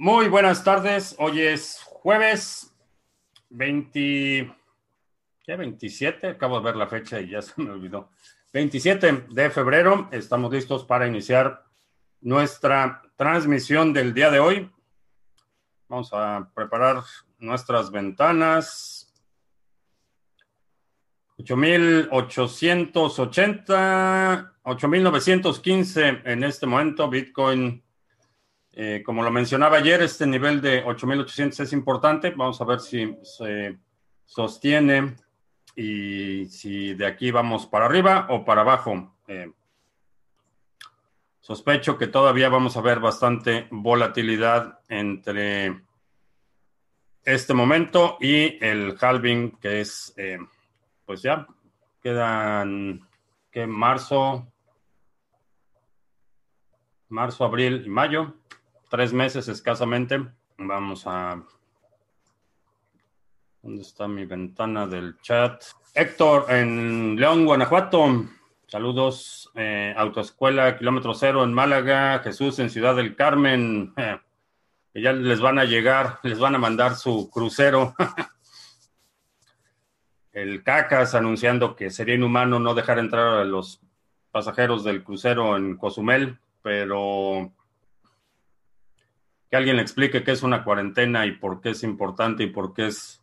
Muy buenas tardes. Hoy es jueves 20, ¿qué? 27. Acabo de ver la fecha y ya se me olvidó. 27 de febrero. Estamos listos para iniciar nuestra transmisión del día de hoy. Vamos a preparar nuestras ventanas. 8.880, 8.915 en este momento. Bitcoin, eh, como lo mencionaba ayer, este nivel de 8.800 es importante. Vamos a ver si se sostiene y si de aquí vamos para arriba o para abajo. Eh, sospecho que todavía vamos a ver bastante volatilidad entre este momento y el halving, que es... Eh, pues ya quedan que marzo, marzo, abril y mayo, tres meses escasamente. Vamos a ¿Dónde está mi ventana del chat? Héctor, en León, Guanajuato. Saludos. Eh, Autoescuela, kilómetro cero en Málaga. Jesús en Ciudad del Carmen. que ya les van a llegar, les van a mandar su crucero. el CACAS anunciando que sería inhumano no dejar entrar a los pasajeros del crucero en Cozumel, pero que alguien le explique qué es una cuarentena y por qué es importante y por qué es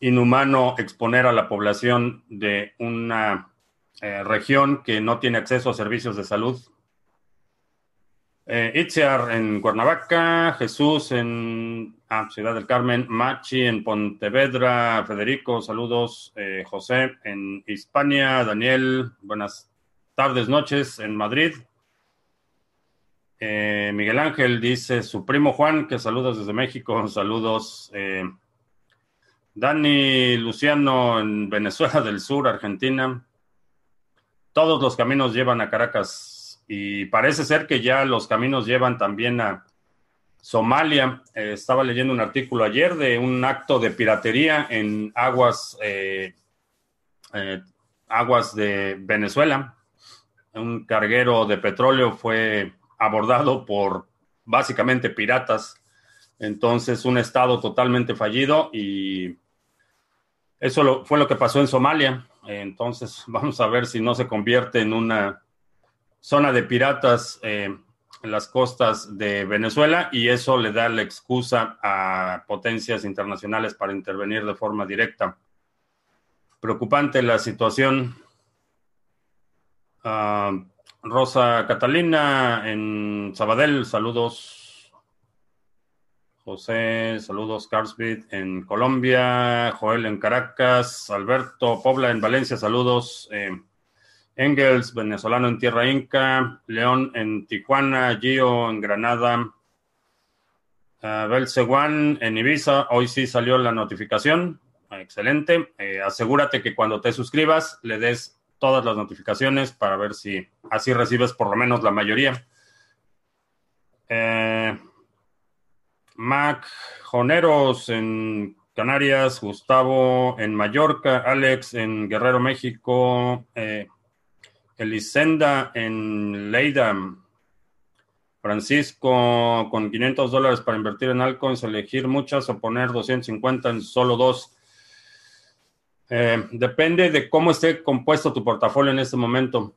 inhumano exponer a la población de una eh, región que no tiene acceso a servicios de salud eh, Itziar en Cuernavaca, Jesús en ah, Ciudad del Carmen, Machi en Pontevedra, Federico, saludos, eh, José en Hispania, Daniel, buenas tardes, noches en Madrid. Eh, Miguel Ángel dice su primo Juan, que saludos desde México, saludos. Eh, Dani Luciano en Venezuela del Sur, Argentina. Todos los caminos llevan a Caracas, y parece ser que ya los caminos llevan también a Somalia. Eh, estaba leyendo un artículo ayer de un acto de piratería en aguas, eh, aguas de Venezuela. Un carguero de petróleo fue abordado por básicamente piratas. Entonces, un estado totalmente fallido y eso fue lo que pasó en Somalia. Entonces, vamos a ver si no se convierte en una zona de piratas eh, en las costas de Venezuela y eso le da la excusa a potencias internacionales para intervenir de forma directa. Preocupante la situación. Ah, Rosa Catalina en Sabadell, saludos. José, saludos. Carsbit en Colombia, Joel en Caracas, Alberto Pobla en Valencia, saludos. Eh, Engels, venezolano en Tierra Inca, León en Tijuana, Gio en Granada, uh, Belceguán en Ibiza, hoy sí salió la notificación, excelente. Eh, asegúrate que cuando te suscribas le des todas las notificaciones para ver si así recibes por lo menos la mayoría. Eh, Mac Joneros en Canarias, Gustavo en Mallorca, Alex en Guerrero, México, eh, Elisenda en Leida. Francisco con 500 dólares para invertir en altcoins, elegir muchas o poner 250 en solo dos. Eh, depende de cómo esté compuesto tu portafolio en este momento.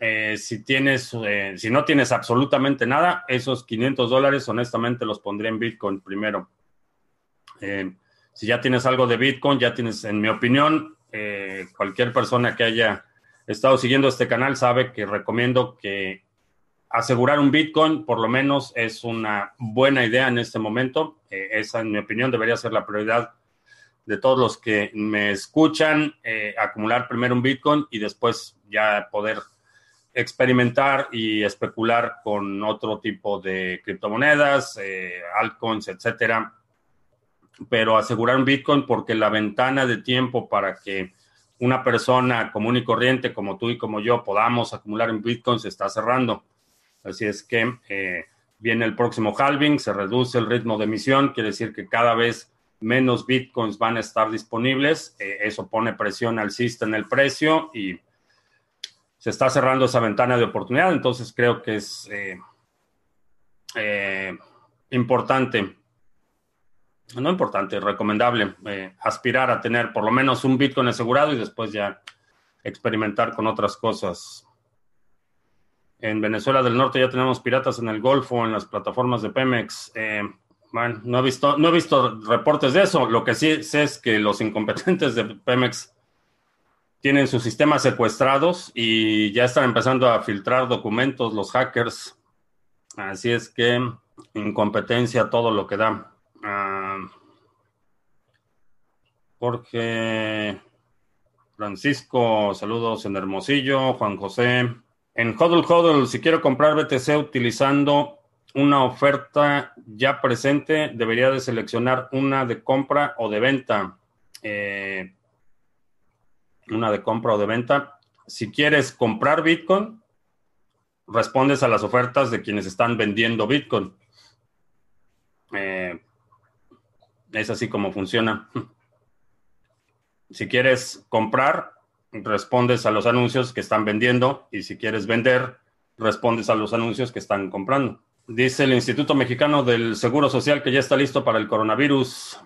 Eh, si tienes, eh, si no tienes absolutamente nada, esos 500 dólares honestamente los pondré en Bitcoin primero. si ya tienes algo de Bitcoin, ya tienes, en mi opinión, cualquier persona que haya estado siguiendo este canal sabe que recomiendo que asegurar un Bitcoin por lo menos es una buena idea en este momento. Eh, esa, en mi opinión, debería ser la prioridad de todos los que me escuchan, eh, acumular primero un Bitcoin y después ya poder experimentar y especular con otro tipo de criptomonedas, eh, altcoins, etcétera. Pero asegurar un Bitcoin porque la ventana de tiempo para que una persona común y corriente como tú y como yo podamos acumular en Bitcoin se está cerrando. Así es que eh, viene el próximo halving, se reduce el ritmo de emisión, quiere decir que cada vez menos Bitcoins van a estar disponibles. Eh, eso pone presión al alcista en el precio y se está cerrando esa ventana de oportunidad. Entonces creo que es eh, importante, no importante, recomendable, eh, aspirar a tener por lo menos un Bitcoin asegurado y después ya experimentar con otras cosas. En Venezuela del Norte ya tenemos piratas en el Golfo, en las plataformas de Pemex. No he, visto, no he visto reportes de eso. Lo que sí sé es que los incompetentes de Pemex tienen sus sistemas secuestrados y ya están empezando a filtrar documentos los hackers. Así es que incompetencia todo lo que da. Ah, Jorge Francisco, saludos en Hermosillo. Juan José. En Hodl Hodl, si quiero comprar BTC utilizando una oferta ya presente, debería de seleccionar una de compra o de venta. Eh, una de compra o de venta. Si quieres comprar Bitcoin, respondes a las ofertas de quienes están vendiendo Bitcoin. Eh, es así como funciona. Si quieres comprar, respondes a los anuncios que están vendiendo y si quieres vender, respondes a los anuncios que están comprando. Dice el Instituto Mexicano del Seguro Social que ya está listo para el coronavirus.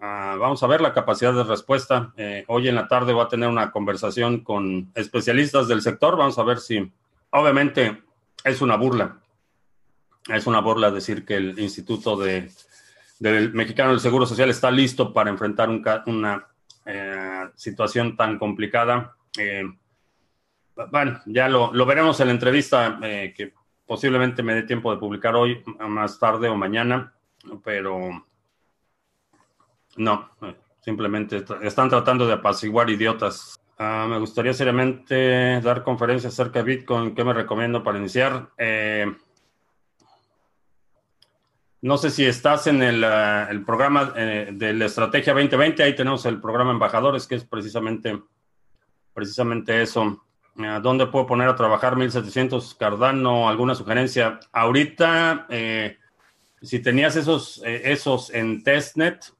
Ah, vamos a ver la capacidad de respuesta. Eh, hoy en la tarde voy a tener una conversación con especialistas del sector. Vamos a ver si, obviamente, es una burla. Es una burla decir que el Instituto de, del Mexicano del Seguro Social está listo para enfrentar una eh, situación tan complicada. Eh, bueno, ya lo, veremos en la entrevista que posiblemente me dé tiempo de publicar hoy, más tarde o mañana, pero no, simplemente están tratando de apaciguar idiotas. Ah, me gustaría seriamente dar conferencias acerca de Bitcoin. ¿Qué me recomiendo para iniciar? Eh, no sé si estás en el, ah, programa eh, de la Estrategia 2020. Ahí tenemos el programa Embajadores, que es precisamente, precisamente eso. Ah, ¿Dónde puedo poner a trabajar 1700 Cardano? ¿Alguna sugerencia? Ahorita, eh, si tenías esos, esos en testnet,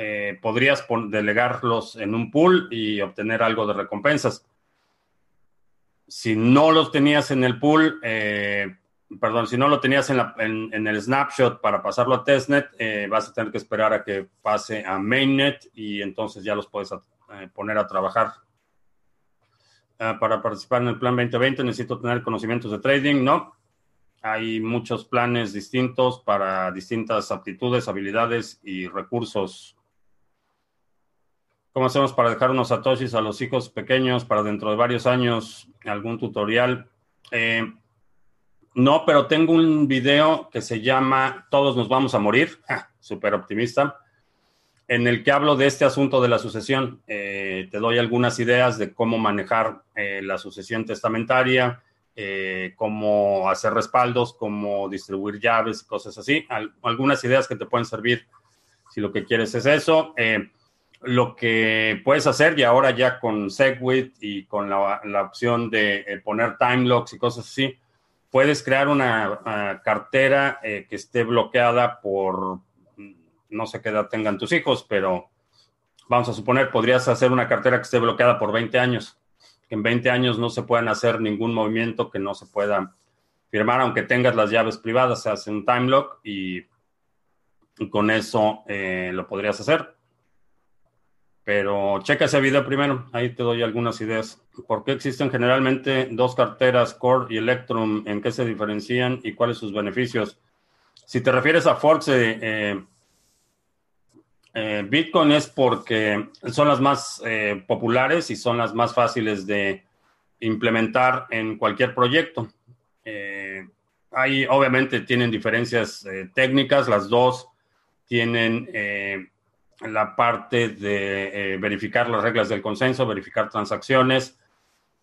eh, podrías delegarlos en un pool y obtener algo de recompensas. Si no los tenías en el pool, eh, perdón, si no lo tenías en, el snapshot para pasarlo a testnet, eh, vas a tener que esperar a que pase a mainnet y entonces ya los puedes poner a trabajar. Ah, para participar en el plan 2020 necesito tener conocimientos de trading, ¿no? Hay muchos planes distintos para distintas aptitudes, habilidades y recursos ¿Cómo hacemos para dejar unos satoshis a los hijos pequeños para dentro de varios años? ¿Algún tutorial? Eh, no, pero tengo un video que se llama Todos nos vamos a morir, súper optimista, en el que hablo de este asunto de la sucesión. Eh, te doy algunas ideas de cómo manejar eh, la sucesión testamentaria, cómo hacer respaldos, cómo distribuir llaves, cosas así. algunas ideas que te pueden servir si lo que quieres es eso lo que puedes hacer y ahora ya con Segwit y con la, opción de eh, poner time locks y cosas así, puedes crear una ah, cartera eh, que esté bloqueada por, no sé qué edad tengan tus hijos, pero vamos a suponer, podrías hacer una cartera que esté bloqueada por 20 años. En 20 años no se puedan hacer ningún movimiento que no se pueda firmar, aunque tengas las llaves privadas, se hace un time lock y, con eso eh, lo podrías hacer. Pero checa ese video primero, ahí te doy algunas ideas. ¿Por qué existen generalmente dos carteras, Core y Electrum? ¿En qué se diferencian y cuáles sus beneficios? Si te refieres a forks, eh, eh, Bitcoin es porque son las más eh, populares y son las más fáciles de implementar en cualquier proyecto. ahí obviamente tienen diferencias técnicas, las dos tienen la parte de eh, verificar las reglas del consenso, verificar transacciones.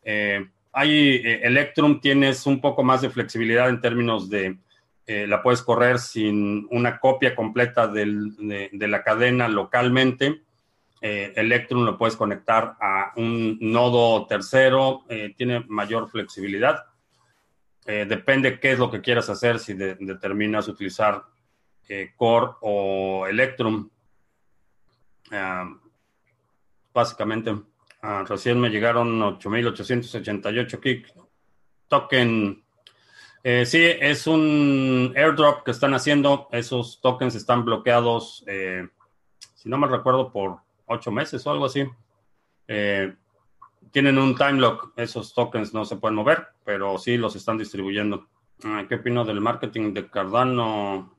Eh, eh, Electrum, tienes un poco más de flexibilidad en términos de la puedes correr sin una copia completa de, la cadena localmente. Electrum lo puedes conectar a un nodo tercero, tiene mayor flexibilidad. depende qué es lo que quieras hacer, si determinas utilizar Core o Electrum básicamente, ah, recién me llegaron 8.888 kick token Eh, sí, es un airdrop que están haciendo. Esos tokens están bloqueados, eh, si no me recuerdo, por ocho meses o algo así. Eh, tienen un time lock. Esos tokens no se pueden mover, pero sí los están distribuyendo. Ah, ¿Qué opino del marketing de Cardano?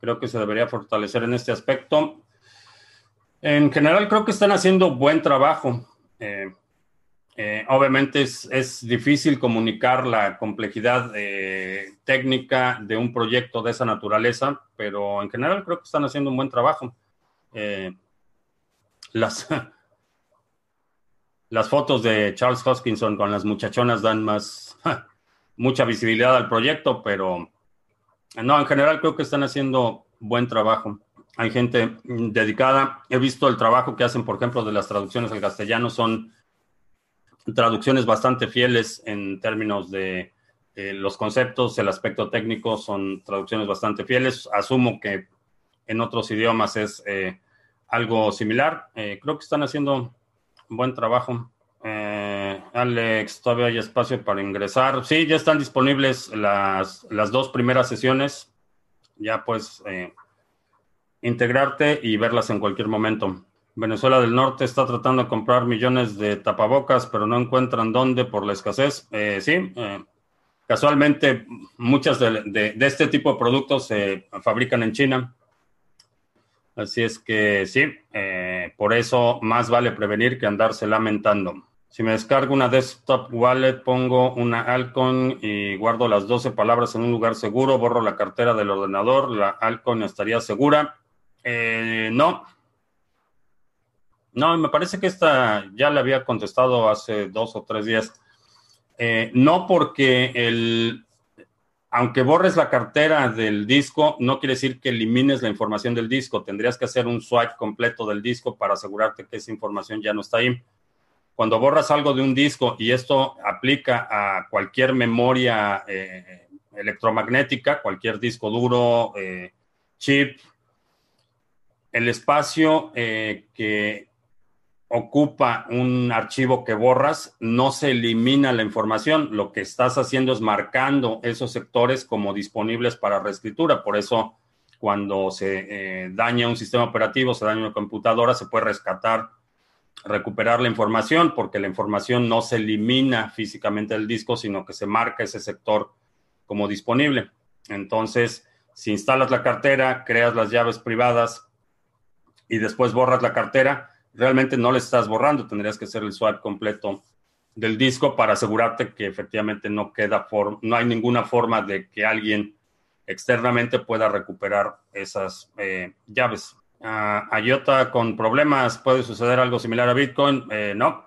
Creo que se debería fortalecer en este aspecto. En general, creo que están haciendo buen trabajo. Eh, obviamente es, difícil comunicar la complejidad eh, técnica de un proyecto de esa naturaleza, pero en general creo que están haciendo un buen trabajo. las, las fotos de Charles Hoskinson con las muchachonas dan más, mucha visibilidad al proyecto, pero no, en general creo que están haciendo buen trabajo. Hay gente dedicada. He visto el trabajo que hacen, por ejemplo, de las traducciones al castellano. Son traducciones bastante fieles en términos de eh, los conceptos, el aspecto técnico. Son traducciones bastante fieles. Asumo que en otros idiomas es eh, algo similar. Eh, creo que están haciendo buen trabajo. Alex, todavía hay espacio para ingresar. Sí, ya están disponibles las, las dos primeras sesiones. Ya pues integrarte y verlas en cualquier momento. Venezuela del Norte está tratando de comprar millones de tapabocas, pero no encuentran dónde por la escasez. Eh, sí, eh, casualmente muchas de, este tipo de productos se fabrican en China. Así es que sí, eh, por eso más vale prevenir que andarse lamentando. Si me descargo una desktop wallet, pongo una Alcon y guardo las 12 palabras en un lugar seguro, borro la cartera del ordenador, la Alcon estaría segura. No. No, me parece que esta ya le había contestado hace dos o tres días. Eh, no porque el, aunque borres la cartera del disco, no quiere decir que elimines la información del disco. Tendrías que hacer un swipe completo del disco para asegurarte que esa información ya no está ahí. Cuando borras algo de un disco, y esto aplica a cualquier memoria eh, electromagnética, cualquier disco duro, chip, el espacio eh, que ocupa un archivo que borras, no se elimina la información. Lo que estás haciendo es marcando esos sectores como disponibles para reescritura. Por eso, cuando se eh, daña un sistema operativo, se daña una computadora, se puede rescatar, recuperar la información, porque la información no se elimina físicamente del disco, sino que se marca ese sector como disponible. Entonces, si instalas la cartera, creas las llaves privadas, y después borras la cartera, realmente no le estás borrando, tendrías que hacer el swap completo del disco para asegurarte que efectivamente no queda no hay ninguna forma de que alguien externamente pueda recuperar esas eh, llaves. a IOTA con problemas, ¿puede suceder algo similar a Bitcoin? Eh, no,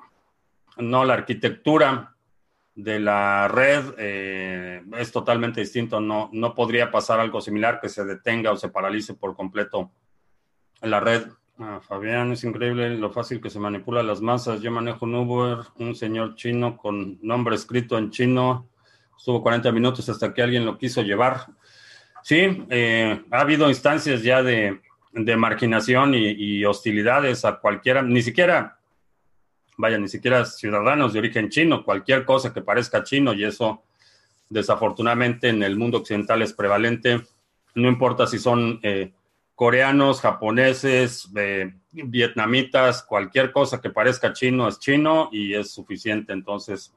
no, la arquitectura de la red eh, es totalmente distinto, no, no podría pasar algo similar que se detenga o se paralice por completo la red. Ah, Fabián, es increíble lo fácil que se manipula las masas. Yo manejo un Uber, un señor chino con nombre escrito en chino. Estuvo 40 minutos hasta que alguien lo quiso llevar. Sí, eh, ha habido instancias ya de, marginación y, hostilidades a cualquiera, ni siquiera, vaya, ni siquiera ciudadanos de origen chino, cualquier cosa que parezca chino y eso desafortunadamente en el mundo occidental es prevalente. No importa si son... Eh, coreanos, japoneses, eh, vietnamitas, cualquier cosa que parezca chino es chino y es suficiente. Entonces,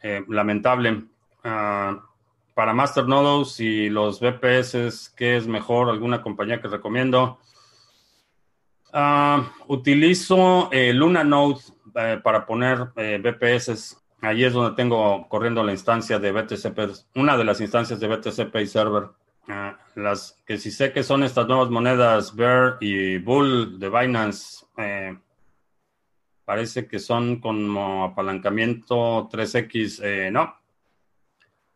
eh, lamentable. Ah, para Masternodos y los VPS, ¿qué es mejor? ¿Alguna compañía que recomiendo? Uh, utilizo eh, Luna Node para poner VPS. Allí es donde tengo corriendo la instancia de BTCP, una de las instancias de BTCP y server. Ah, las que si sé que son estas nuevas monedas Bear y Bull de Binance, eh, parece que son como apalancamiento 3X. Eh, no,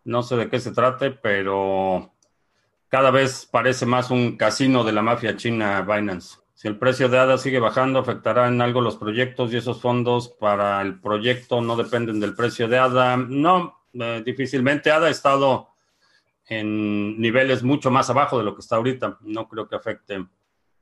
no sé de qué se trate, pero cada vez parece más un casino de la mafia china Binance. Si el precio de ADA sigue bajando, afectará en algo los proyectos y esos fondos para el proyecto no dependen del precio de ADA. No, eh, difícilmente. ADA ha estado en niveles mucho más abajo de lo que está ahorita. No creo que afecte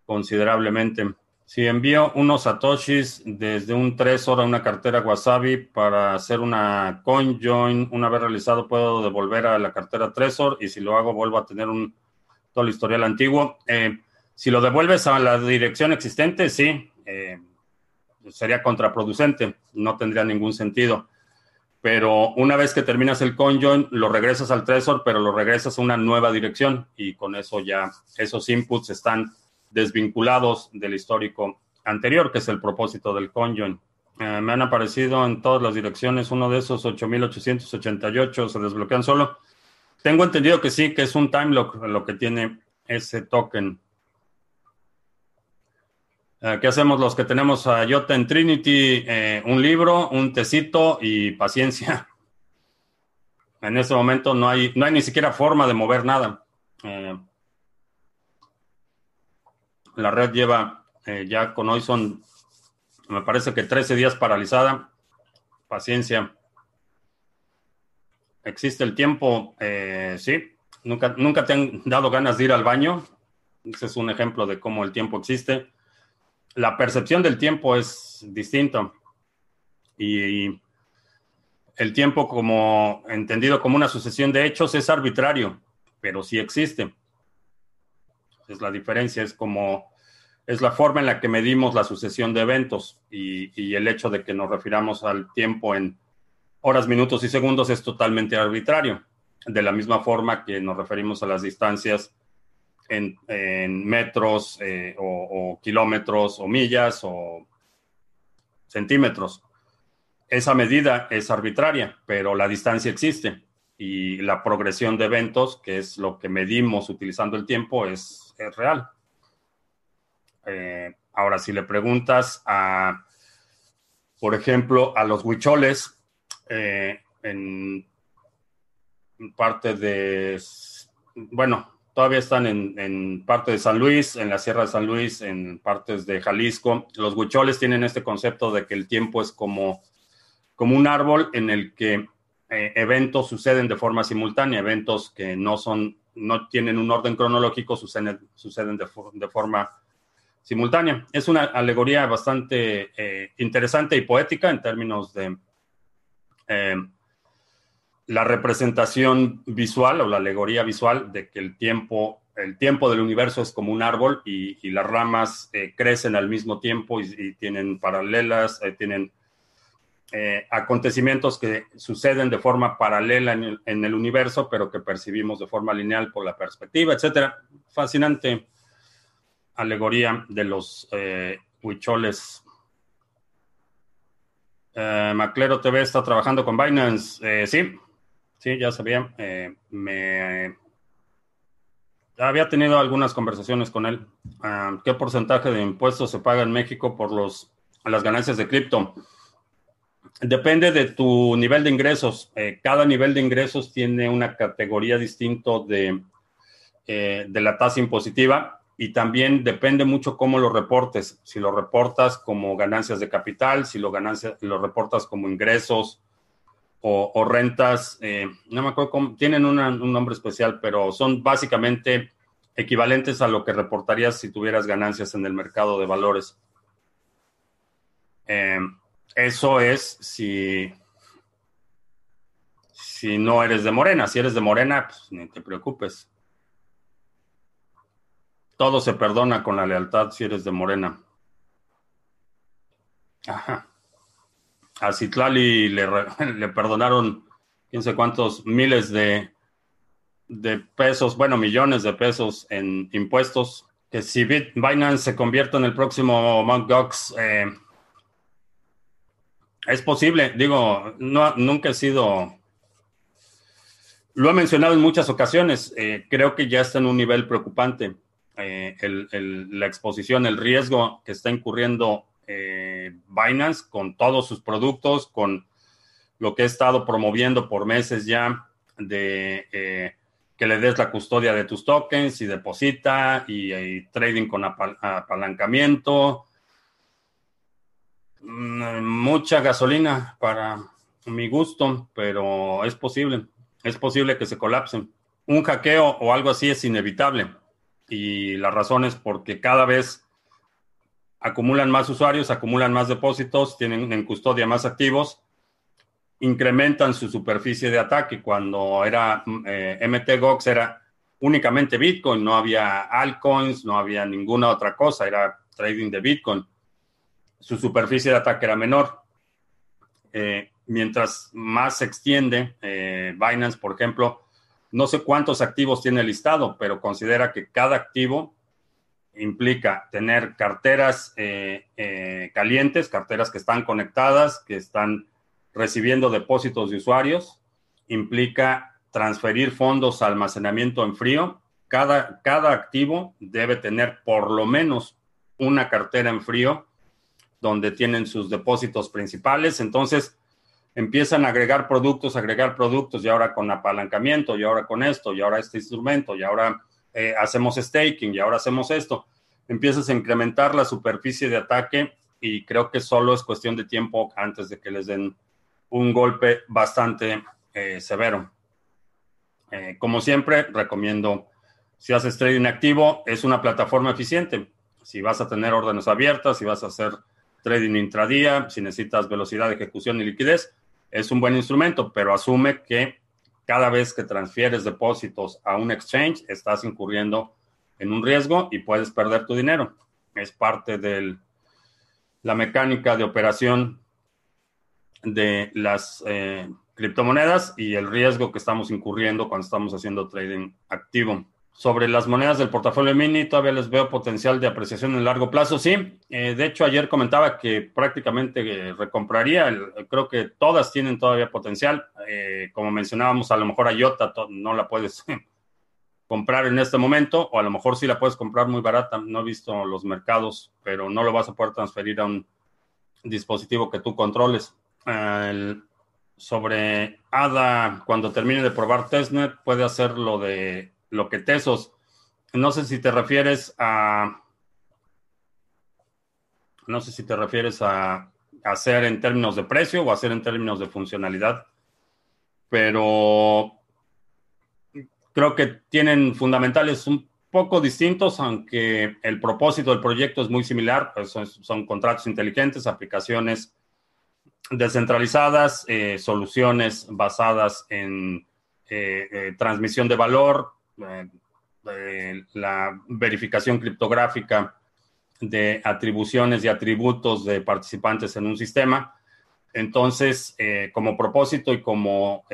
considerablemente. Si envío unos satoshis desde un Trezor a una cartera Wasabi para hacer una CoinJoin, una vez realizado puedo devolver a la cartera Trezor y si lo hago vuelvo a tener un todo el historial antiguo. Eh, si lo devuelves a la dirección existente, sí, eh, sería contraproducente, no tendría ningún sentido. Pero una vez que terminas el CoinJoin, lo regresas al Trezor, pero lo regresas a una nueva dirección y con eso ya esos inputs están desvinculados del histórico anterior, que es el propósito del conjoin. Eh, me han aparecido en todas las direcciones, uno de esos 8888 se desbloquean solo. Tengo entendido que sí, que es un time lock lo que tiene ese token. Eh, ¿Qué hacemos los que tenemos a Jota en Trinity? Eh, un libro, un tecito y paciencia. En este momento no hay, no hay ni siquiera forma de mover nada. La red lleva eh, ya con hoy son, me parece que 13 días paralizada. Paciencia. ¿Existe el tiempo? Eh, sí. ¿Nunca, ¿Nunca te han dado ganas de ir al baño? Ese es un ejemplo de cómo el tiempo existe. La percepción del tiempo es distinta. Y el tiempo como entendido como una sucesión de hechos es arbitrario, pero sí existe. Es la diferencia, es como, es la forma en la que medimos la sucesión de eventos y, el hecho de que nos refiramos al tiempo en horas, minutos y segundos es totalmente arbitrario. De la misma forma que nos referimos a las distancias en, metros eh, o kilómetros o millas o centímetros. Esa medida es arbitraria, pero la distancia existe y la progresión de eventos, que es lo que medimos utilizando el tiempo, es es real. Eh, ahora, si le preguntas a, por ejemplo, a los huicholes eh, en parte de, bueno, todavía están en, parte de San Luis, en la Sierra de San Luis, en partes de Jalisco. Los huicholes tienen este concepto de que el tiempo es como, como un árbol en el que eh, eventos suceden de forma simultánea, eventos que no son no tienen un orden cronológico, suceden, suceden de, forma simultánea. Es una alegoría bastante eh, interesante y poética en términos de eh, la representación visual o la alegoría visual de que el tiempo, el tiempo del universo es como un árbol y, las ramas eh, crecen al mismo tiempo y, tienen paralelas, tienen eh, acontecimientos que suceden de forma paralela en el, universo, pero que percibimos de forma lineal por la perspectiva, etcétera. Fascinante alegoría de los eh, huicholes. Eh, Maclero TV está trabajando con Binance. Eh, sí, sí, ya sabía. me había tenido algunas conversaciones con él. Ah, ¿Qué porcentaje de impuestos se paga en México por los, las ganancias de cripto? Depende de tu nivel de ingresos. Eh, cada nivel de ingresos tiene una categoría distinto de, eh, de la tasa impositiva y también depende mucho cómo lo reportes. Si lo reportas como ganancias de capital, si lo, ganancias, lo reportas como ingresos o, rentas, eh, no me acuerdo cómo, tienen un nombre especial, pero son básicamente equivalentes a lo que reportarías si tuvieras ganancias en el mercado de valores. Eso es si, si no eres de Morena. Si eres de Morena, pues ni te preocupes. Todo se perdona con la lealtad si eres de Morena. Ajá. A Citlali le, perdonaron quién sé miles de, de pesos, bueno, millones de pesos en impuestos. Que si Binance se convierte en el próximo Mt. Gox, eh, es posible, digo, no, nunca he sido... Lo he mencionado en muchas ocasiones, eh, creo que ya está en un nivel preocupante. Eh, la exposición, el riesgo que está incurriendo eh, Binance con todos sus productos, con lo que he estado promoviendo por meses ya de que le des la custodia de tus tokens y deposita y, trading con apalancamiento Mm, mucha gasolina para mi gusto, pero es posible. Es posible que se colapsen. Un hackeo o algo así es inevitable. Y la razón es porque cada vez acumulan más usuarios, acumulan más depósitos, tienen en custodia más activos, incrementan su superficie de ataque. Cuando era eh, MTGOX era únicamente Bitcoin, no había altcoins, no había ninguna otra cosa, era trading de Bitcoin. Su superficie de ataque era menor. Eh, mientras más se extiende, eh, Binance, por ejemplo, no sé cuántos activos tiene listado, pero considera que cada activo implica tener carteras eh, calientes, carteras que están conectadas, que están recibiendo depósitos de usuarios, implica transferir fondos a almacenamiento en frío, cada, cada activo debe tener por lo menos una cartera en frío donde tienen sus depósitos principales. Entonces empiezan a agregar productos, agregar productos y ahora con apalancamiento y ahora con esto y ahora este instrumento y ahora eh, hacemos staking y ahora hacemos esto. Empiezas a incrementar la superficie de ataque y creo que solo es cuestión de tiempo antes de que les den un golpe bastante eh, severo. Eh, como siempre, recomiendo, si haces trading activo, es una plataforma eficiente. Si vas a tener órdenes abiertas, si vas a hacer trading intradía, si necesitas velocidad de ejecución y liquidez, es un buen instrumento, pero asume que cada vez que transfieres depósitos a un exchange, estás incurriendo en un riesgo y puedes perder tu dinero. Es parte de la mecánica de operación de las eh, criptomonedas y el riesgo que estamos incurriendo cuando estamos haciendo trading activo. Sobre las monedas del portafolio mini, todavía les veo potencial de apreciación en largo plazo. Sí, eh, de hecho ayer comentaba que prácticamente eh, recompraría. creo que todas tienen todavía potencial. Eh, como mencionábamos, a lo mejor a IOTA no la puedes comprar en este momento, o a lo mejor sí la puedes comprar muy barata. No he visto los mercados, pero no lo vas a poder transferir a un dispositivo que tú controles. Sobre ADA, cuando termine de probar testnet, puede hacer lo de lo que Tesos. No sé si te refieres a. No sé si te refieres a hacer en términos de precio o hacer en términos de funcionalidad, pero creo que tienen fundamentales un poco distintos, aunque el propósito del proyecto es muy similar. Pues son contratos inteligentes, aplicaciones descentralizadas, eh, soluciones basadas en eh, eh, transmisión de valor, la verificación criptográfica de atribuciones y atributos de participantes en un sistema. Entonces, como propósito y como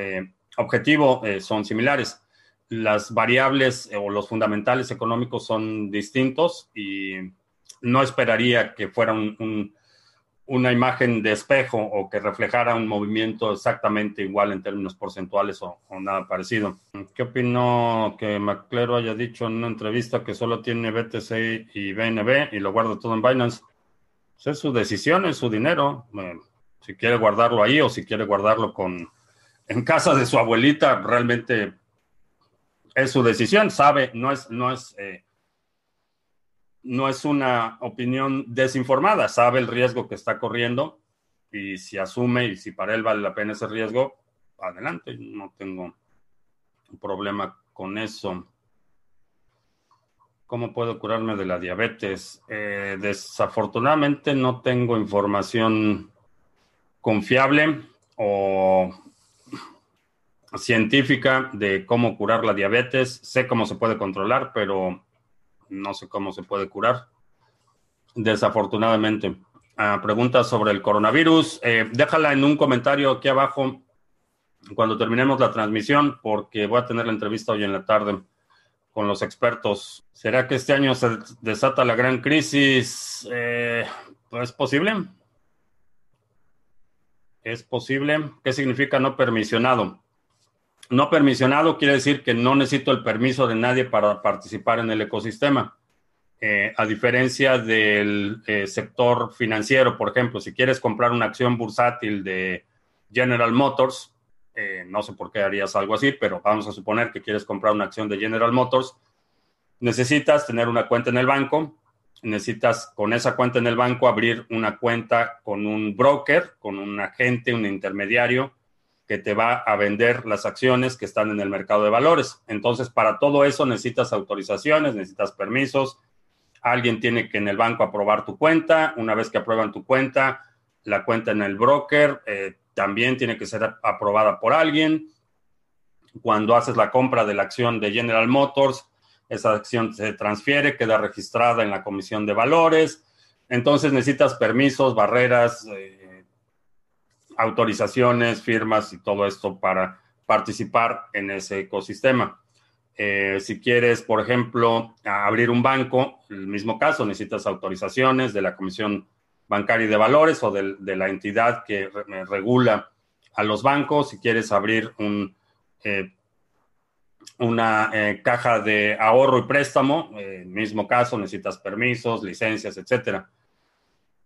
objetivo son similares. Las variables o los fundamentales económicos son distintos y no esperaría que fuera un una imagen de espejo o que reflejara un movimiento exactamente igual en términos porcentuales o, nada parecido. ¿Qué opinó que McClero haya dicho en una entrevista que solo tiene BTC y BNB y lo guarda todo en Binance? Pues es su decisión, es su dinero. Eh, si quiere guardarlo ahí o si quiere guardarlo con en casa de su abuelita, realmente es su decisión. Sabe, no es, no es eh, no es una opinión desinformada, sabe el riesgo que está corriendo y si asume y si para él vale la pena ese riesgo, adelante, no tengo un problema con eso. ¿Cómo puedo curarme de la diabetes? Eh, desafortunadamente no tengo información confiable o científica de cómo curar la diabetes. Sé cómo se puede controlar, pero no sé cómo se puede curar. Desafortunadamente. Ah, preguntas sobre el coronavirus. Eh, déjala en un comentario aquí abajo cuando terminemos la transmisión, porque voy a tener la entrevista hoy en la tarde con los expertos. ¿Será que este año se desata la gran crisis? Eh, ¿Es posible? ¿Es posible? ¿Qué significa no permisionado? No permisionado quiere decir que no necesito el permiso de nadie para participar en el ecosistema. Eh, a diferencia del eh, sector financiero, por ejemplo, si quieres comprar una acción bursátil de General Motors, eh, no sé por qué harías algo así, pero vamos a suponer que quieres comprar una acción de General Motors, necesitas tener una cuenta en el banco, necesitas con esa cuenta en el banco abrir una cuenta con un broker, con un agente, un intermediario que te va a vender las acciones que están en el mercado de valores. Entonces, para todo eso necesitas autorizaciones, necesitas permisos, Alguien tiene que en el banco aprobar tu cuenta. Una vez que aprueban tu cuenta, la cuenta en el broker eh, también tiene que ser aprobada por alguien. Cuando haces la compra de la acción de General Motors, esa acción se transfiere, queda registrada en la comisión de valores. Entonces necesitas permisos, barreras, eh, autorizaciones, firmas y todo esto para participar en ese ecosistema. Eh, si quieres, por ejemplo, abrir un banco, el mismo caso, necesitas autorizaciones de la Comisión Bancaria de Valores o de, la entidad que regula a los bancos. Si quieres abrir eh, una eh, caja de ahorro y préstamo, mismo caso, necesitas permisos, licencias, etcétera.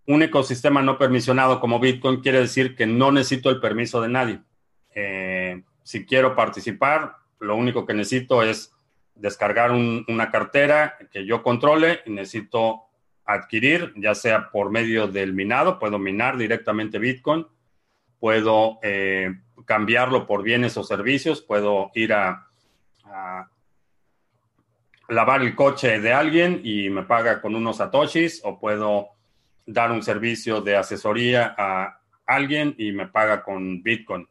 Un ecosistema no permisionado como Bitcoin quiere decir que no necesito el permiso de nadie. si quiero participar, lo único que necesito es descargar una cartera que yo controle y necesito adquirir, ya sea por medio del minado, puedo minar directamente Bitcoin, puedo eh, cambiarlo por bienes o servicios, puedo ir a, a, lavar el coche de alguien y me paga con unos satoshis, o puedo dar un servicio de asesoría a alguien y me paga con Bitcoin.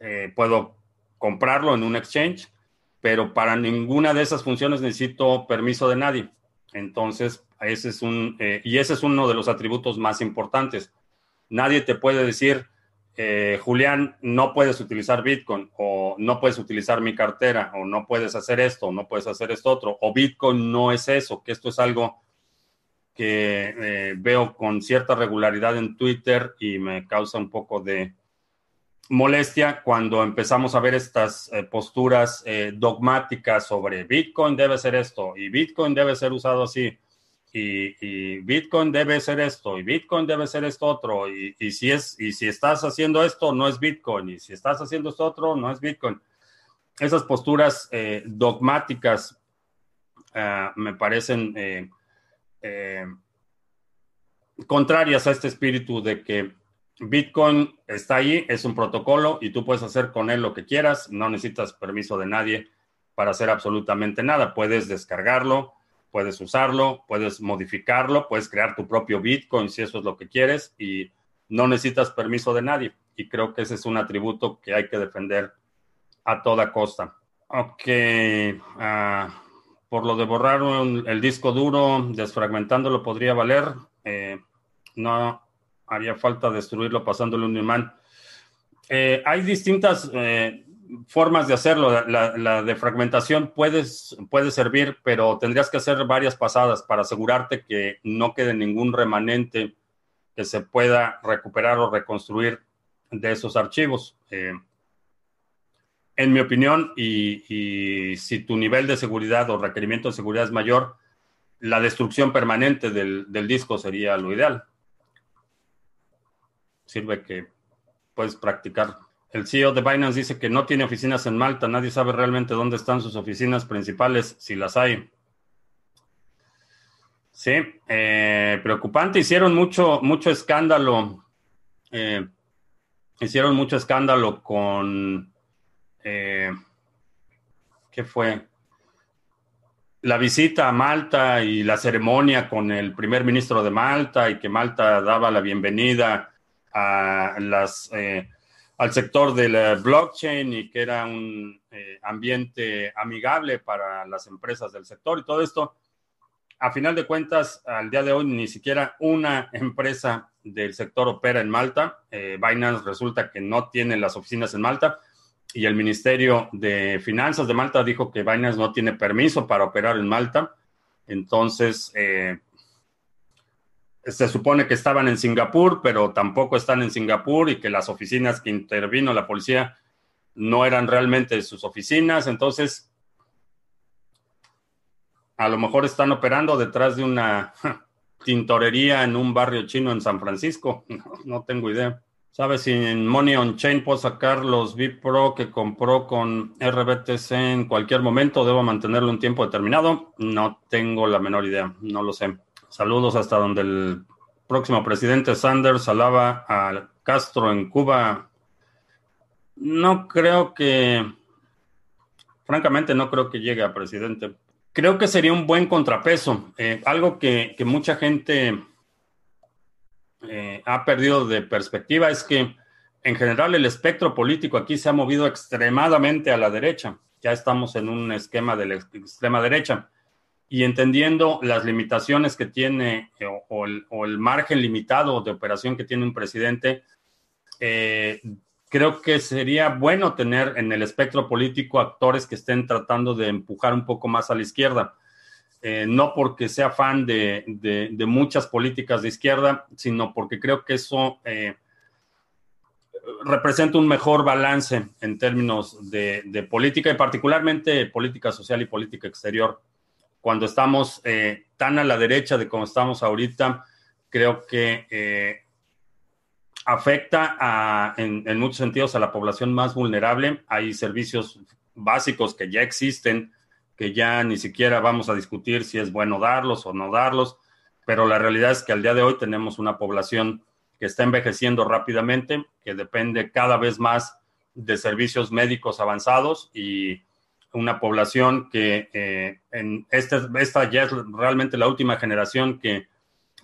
Eh, puedo comprarlo en un exchange, pero para ninguna de esas funciones necesito permiso de nadie. Entonces, ese es un, eh, y ese es uno de los atributos más importantes. Nadie te puede decir, eh, Julián, no puedes utilizar Bitcoin, o no puedes utilizar mi cartera, o no puedes hacer esto, o no puedes hacer esto otro, o Bitcoin no es eso, que esto es algo que eh, veo con cierta regularidad en Twitter y me causa un poco de, molestia cuando empezamos a ver estas eh, posturas eh, dogmáticas sobre Bitcoin debe ser esto y Bitcoin debe ser usado así y, Bitcoin debe ser esto y Bitcoin debe ser esto otro y, si es y si estás haciendo esto no es Bitcoin y si estás haciendo esto otro no es Bitcoin. Esas posturas eh, dogmáticas ah, me parecen contrarias a este espíritu de que Bitcoin está ahí, es un protocolo y tú puedes hacer con él lo que quieras, no necesitas permiso de nadie para hacer absolutamente nada. Puedes descargarlo, puedes usarlo, puedes modificarlo, puedes crear tu propio Bitcoin si eso es lo que quieres y no necesitas permiso de nadie. Y creo que ese es un atributo que hay que defender a toda costa. Ok, ah, por lo de borrar el disco duro, desfragmentándolo podría valer. Eh, no, haría falta destruirlo pasándole un imán. Eh, hay distintas eh, formas de hacerlo. La, defragmentación puede servir, pero tendrías que hacer varias pasadas para asegurarte que no quede ningún remanente que se pueda recuperar o reconstruir de esos archivos. En mi opinión, y, si tu nivel de seguridad o requerimiento de seguridad es mayor, la destrucción permanente del disco sería lo ideal sirve que puedes practicar. El CEO de Binance dice que no tiene oficinas en Malta, nadie sabe realmente dónde están sus oficinas principales, si las hay. Sí, eh, preocupante. Hicieron mucho, mucho escándalo. Eh, hicieron mucho escándalo con. Eh, ¿Qué fue? La visita a Malta y la ceremonia con el primer ministro de Malta y que Malta daba la bienvenida a las, eh, al sector del blockchain y que era un eh, ambiente amigable para las empresas del sector y todo esto. A final de cuentas, al día de hoy, ni siquiera una empresa del sector opera en Malta. Eh, Binance resulta que no tiene las oficinas en Malta y el Ministerio de Finanzas de Malta dijo que Binance no tiene permiso para operar en Malta. Entonces, se supone que estaban en Singapur, pero tampoco están en Singapur y que las oficinas que intervino la policía no eran realmente sus oficinas. Entonces, a lo mejor están operando detrás de una tintorería en un barrio chino en San Francisco. No, tengo idea. ¿Sabes si en Money on Chain puedo sacar los VIP Pro que compró con RBTC en cualquier momento? ¿Debo mantenerlo un tiempo determinado? No tengo la menor idea, no lo sé. Saludos hasta donde el próximo presidente Sanders alaba a Castro en Cuba. No creo que, francamente, no creo que llegue a presidente. Creo que sería un buen contrapeso. Eh, algo que, mucha gente eh, ha perdido de perspectiva es que en general el espectro político aquí se ha movido extremadamente a la derecha. Ya estamos en un esquema de la extrema derecha. Y entendiendo las limitaciones que tiene eh, o, el, margen limitado de operación que tiene un presidente, creo que sería bueno tener en el espectro político actores que estén tratando de empujar un poco más a la izquierda. Eh, no porque sea fan de, muchas políticas de izquierda, sino porque creo que eso eh, representa un mejor balance en términos de, política y particularmente política social y política exterior. Cuando estamos eh, tan a la derecha de como estamos ahorita, creo que afecta en, muchos sentidos a la población más vulnerable. Hay servicios básicos que ya existen, que ya ni siquiera vamos a discutir si es bueno darlos o no darlos, pero la realidad es que al día de hoy tenemos una población que está envejeciendo rápidamente, que depende cada vez más de servicios médicos avanzados y una población que eh, en este, esta ya es realmente la última generación que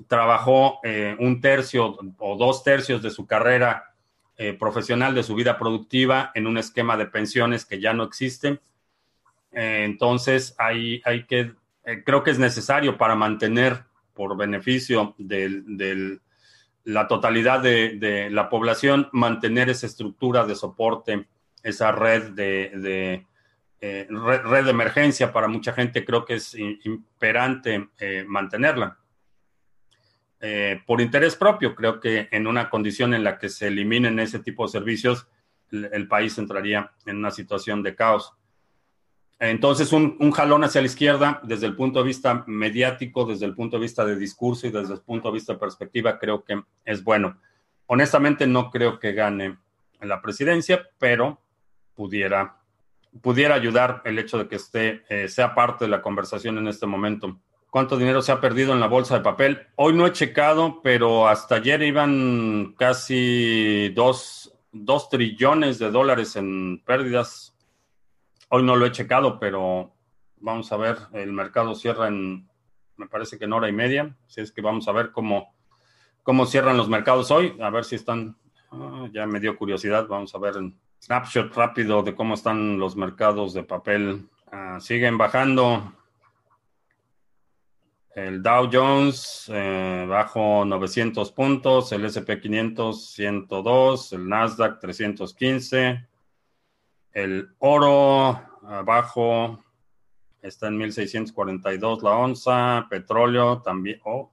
trabajó eh, un tercio o dos tercios de su carrera eh, profesional, de su vida productiva, en un esquema de pensiones que ya no existen. Eh, entonces, hay, hay que, creo que es necesario para mantener por beneficio de la totalidad de, la población, mantener esa estructura de soporte, esa red de, red, de emergencia para mucha gente, creo que es imperante mantenerla. Eh, por interés propio. Creo que en una condición en la que se eliminen ese tipo de servicios, el, país entraría en una situación de caos. Entonces, un, jalón hacia la izquierda, desde el punto de vista mediático, desde el punto de vista de discurso y desde el punto de vista de perspectiva, creo que es bueno. Honestamente, no creo que gane la presidencia, pero pudiera, pudiera ayudar el hecho de que esté, eh, sea parte de la conversación en este momento cuánto dinero se ha perdido en la bolsa de papel. Hoy no he checado, pero hasta ayer iban casi dos, trillones de dólares en pérdidas. Hoy no lo he checado, pero vamos a ver, el mercado cierra en, me parece que en hora y media. Así es que vamos a ver cómo, cómo cierran los mercados hoy, a ver si están, ah, ya me dio curiosidad, vamos a ver en snapshot rápido de cómo están los mercados de papel. Ah, siguen bajando el Dow Jones eh, bajo 900 puntos, el SP 500 102, el Nasdaq 315, el oro abajo está en 1642 la onza, petróleo también, oh,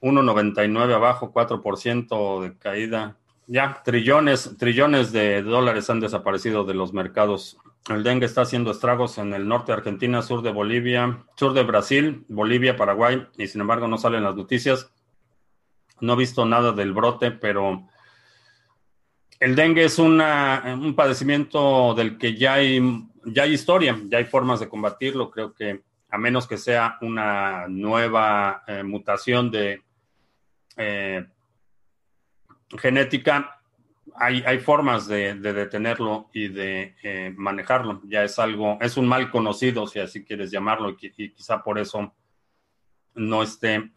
1.99 abajo, 4% de caída. Ya, trillones, trillones de dólares han desaparecido de los mercados el dengue está haciendo estragos en el norte de Argentina, sur de Bolivia, sur de Brasil, Bolivia, Paraguay, y sin embargo no salen las noticias. No he visto nada del brote, pero el dengue es un padecimiento del que ya hay, ya hay historia, ya hay formas de combatirlo. Creo que a menos que sea una nueva eh, mutación de eh, genética, hay, formas de, detenerlo y de eh, manejarlo. Ya es algo, es un mal conocido, si así quieres llamarlo, y, quizá por eso no esté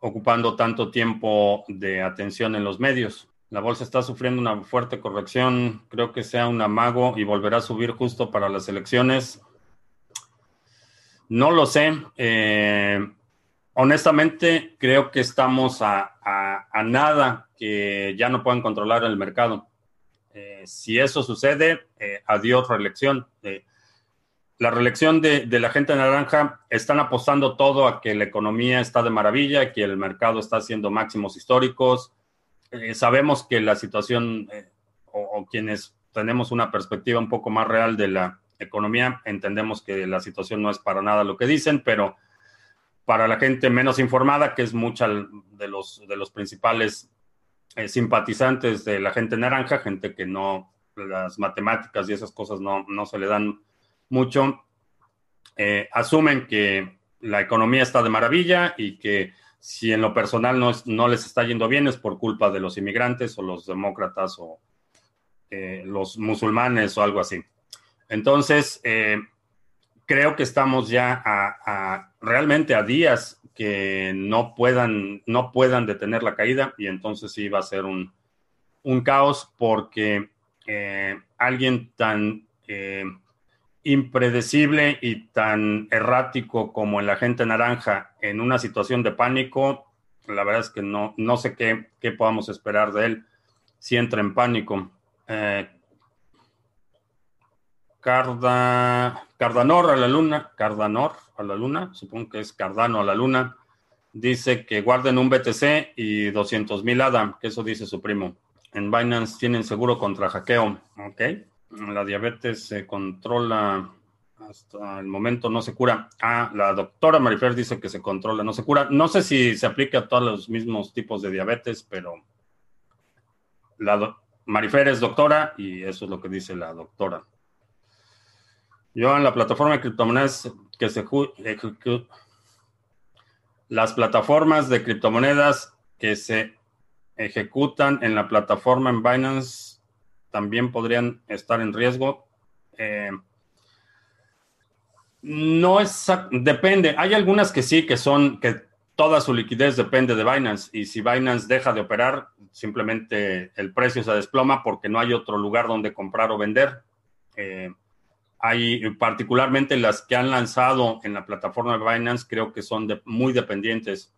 ocupando tanto tiempo de atención en los medios. La bolsa está sufriendo una fuerte corrección. Creo que sea un amago y volverá a subir justo para las elecciones. No lo sé. Eh, honestamente, creo que estamos a, nada que ya no puedan controlar el mercado. Eh, si eso sucede, eh, adiós reelección. La reelección de, la gente naranja están apostando todo a que la economía está de maravilla, que el mercado está haciendo máximos históricos. Sabemos que la situación, o quienes tenemos una perspectiva un poco más real de la economía, entendemos que la situación no es para nada lo que dicen, pero para la gente menos informada, que es mucha de los, de los principales eh, simpatizantes de la gente naranja, gente que no, las matemáticas y esas cosas no, se le dan mucho, eh, asumen que la economía está de maravilla y que si en lo personal no, no, les está yendo bien es por culpa de los inmigrantes o los demócratas o eh, los musulmanes o algo así. Entonces, creo que estamos ya a, realmente a días que no puedan, no puedan detener la caída y entonces sí va a ser un, caos porque eh, alguien tan eh, impredecible y tan errático como el agente naranja en una situación de pánico, la verdad es que no, no sé qué, qué podamos esperar de él si entra en pánico. Eh, Carda, Cardanor a la luna, Cardanor a la luna, supongo que es Cardano a la luna, dice que guarden un BTC y 200 mil ADA, que eso dice su primo. En Binance tienen seguro contra hackeo, ok. La diabetes se controla hasta el momento, no se cura. Ah, la doctora Marifer dice que se controla, no se cura. No sé si se aplica a todos los mismos tipos de diabetes, pero la Marifer es doctora y eso es lo que dice la doctora. Yo en la plataforma de criptomonedas que se las plataformas de criptomonedas que se ejecutan en la plataforma en Binance también podrían estar en riesgo. Eh, no es, depende. Hay algunas que sí, que son, que toda su liquidez depende de Binance y si Binance deja de operar, simplemente el precio se desploma porque no hay otro lugar donde comprar o vender. Eh, hay particularmente las que han lanzado en la plataforma de Binance, creo que son muy dependientes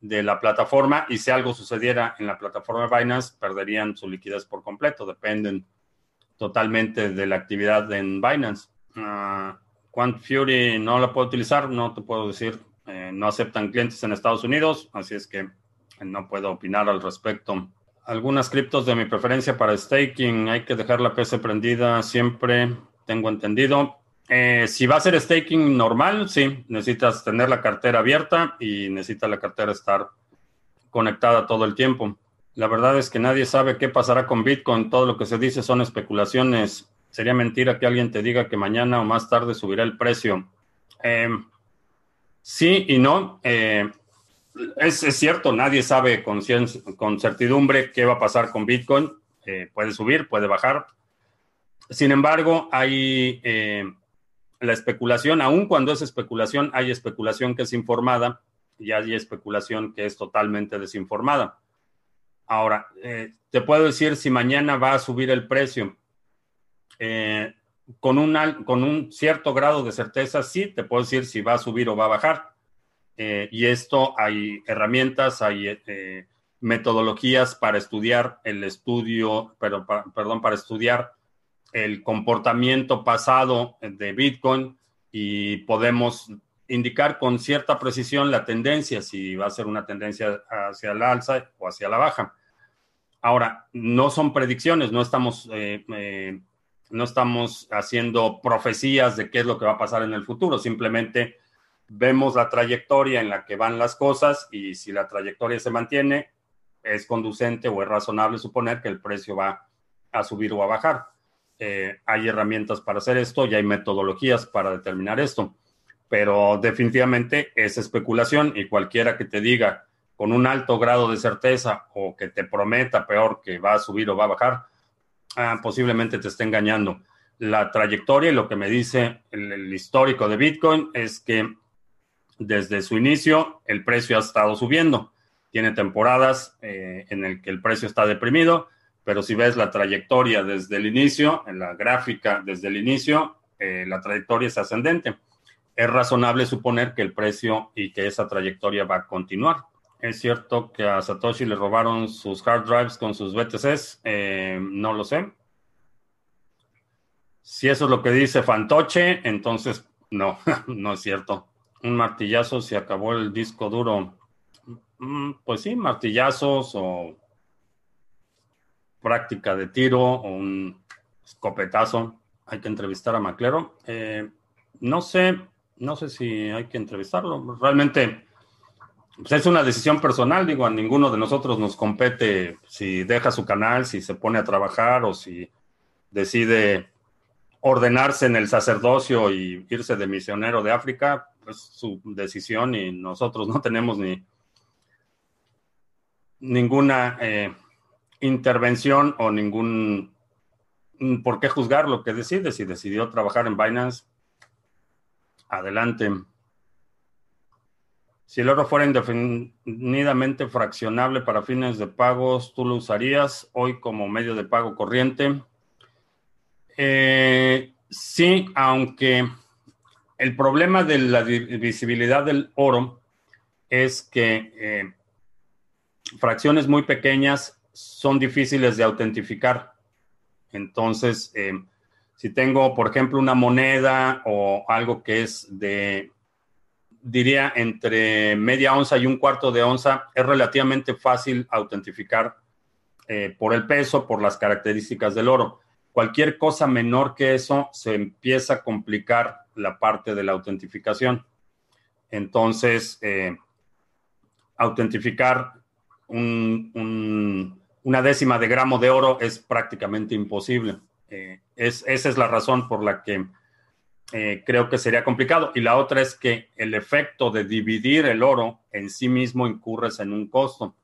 de la plataforma y si algo sucediera en la plataforma de Binance, perderían su liquidez por completo. Dependen totalmente de la actividad en Binance. Uh, Quant Fury no la puedo utilizar, no te puedo decir. Eh, no aceptan clientes en Estados Unidos, así es que no puedo opinar al respecto. Algunas criptos de mi preferencia para staking, hay que dejar la PC prendida siempre tengo entendido. Eh, si va a ser staking normal, sí, necesitas tener la cartera abierta y necesita la cartera estar conectada todo el tiempo. La verdad es que nadie sabe qué pasará con Bitcoin. Todo lo que se dice son especulaciones. Sería mentira que alguien te diga que mañana o más tarde subirá el precio. Em, sí y no. Eh, es, cierto, nadie sabe con, con, certidumbre qué va a pasar con Bitcoin. Eh, puede subir, puede bajar. Sin embargo, hay la especulación, aun cuando es especulación, hay especulación que es informada y hay especulación que es totalmente desinformada. Ahora, eh, te puedo decir si mañana va a subir el precio. Eh, con, un, con un cierto grado de certeza, sí, te puedo decir si va a subir o va a bajar. y esto hay herramientas, hay metodologías para estudiar el estudio, pero, perdón, para estudiar el comportamiento pasado de Bitcoin y podemos indicar con cierta precisión la tendencia, si va a ser una tendencia hacia la alza o hacia la baja. Ahora, no son predicciones, no estamos, eh, eh, no estamos haciendo profecías de qué es lo que va a pasar en el futuro, simplemente vemos la trayectoria en la que van las cosas y si la trayectoria se mantiene, es conducente o es razonable suponer que el precio va a subir o a bajar. Eh, hay herramientas para hacer esto y hay metodologías para determinar esto, pero definitivamente es especulación y cualquiera que te diga con un alto grado de certeza o que te prometa peor que va a subir o va a bajar, ah, posiblemente te esté engañando. La trayectoria y lo que me dice el, histórico de Bitcoin es que desde su inicio el precio ha estado subiendo. Tiene temporadas eh, en el que el precio está deprimido pero si ves la trayectoria desde el inicio, en la gráfica desde el inicio, eh, la trayectoria es ascendente. Es razonable suponer que el precio y que esa trayectoria va a continuar. Es cierto que a Satoshi le robaron sus hard drives con sus BTCs, eh, no lo sé. Si eso es lo que dice Fantoche, entonces no, no es cierto. Un martillazo se acabó el disco duro. Mm, pues sí, martillazos o práctica de tiro o un escopetazo. Hay que entrevistar a Maclero. Eh, no sé, no sé si hay que entrevistarlo. Realmente pues, es una decisión personal. Digo, a ninguno de nosotros nos compete si deja su canal, si se pone a trabajar o si decide ordenarse en el sacerdocio y irse de misionero de África. Es su decisión y nosotros no tenemos ni ninguna eh, intervención o ningún mm, por qué juzgar lo que decide. Si decidió trabajar en Binance, Adelante. Si el oro fuera indefinidamente fraccionable para fines de pagos, ¿tú lo usarías hoy como medio de pago corriente? Eh, sí, aunque el problema de la divisibilidad del oro es que eh, fracciones muy pequeñas son difíciles de autentificar. Entonces, eh, si tengo, por ejemplo, una moneda o algo que es de diría entre media onza y un cuarto de onza, es relativamente fácil autentificar eh, por el peso, por las características del oro. Cualquier cosa menor que eso se empieza a complicar la parte de la autentificación. Entonces, eh, autentificar una décima de gramo de oro es prácticamente imposible. Eh, esa es la razón por la que eh, creo que sería complicado. Y la otra es que el efecto de dividir el oro en sí mismo incurres en un costo.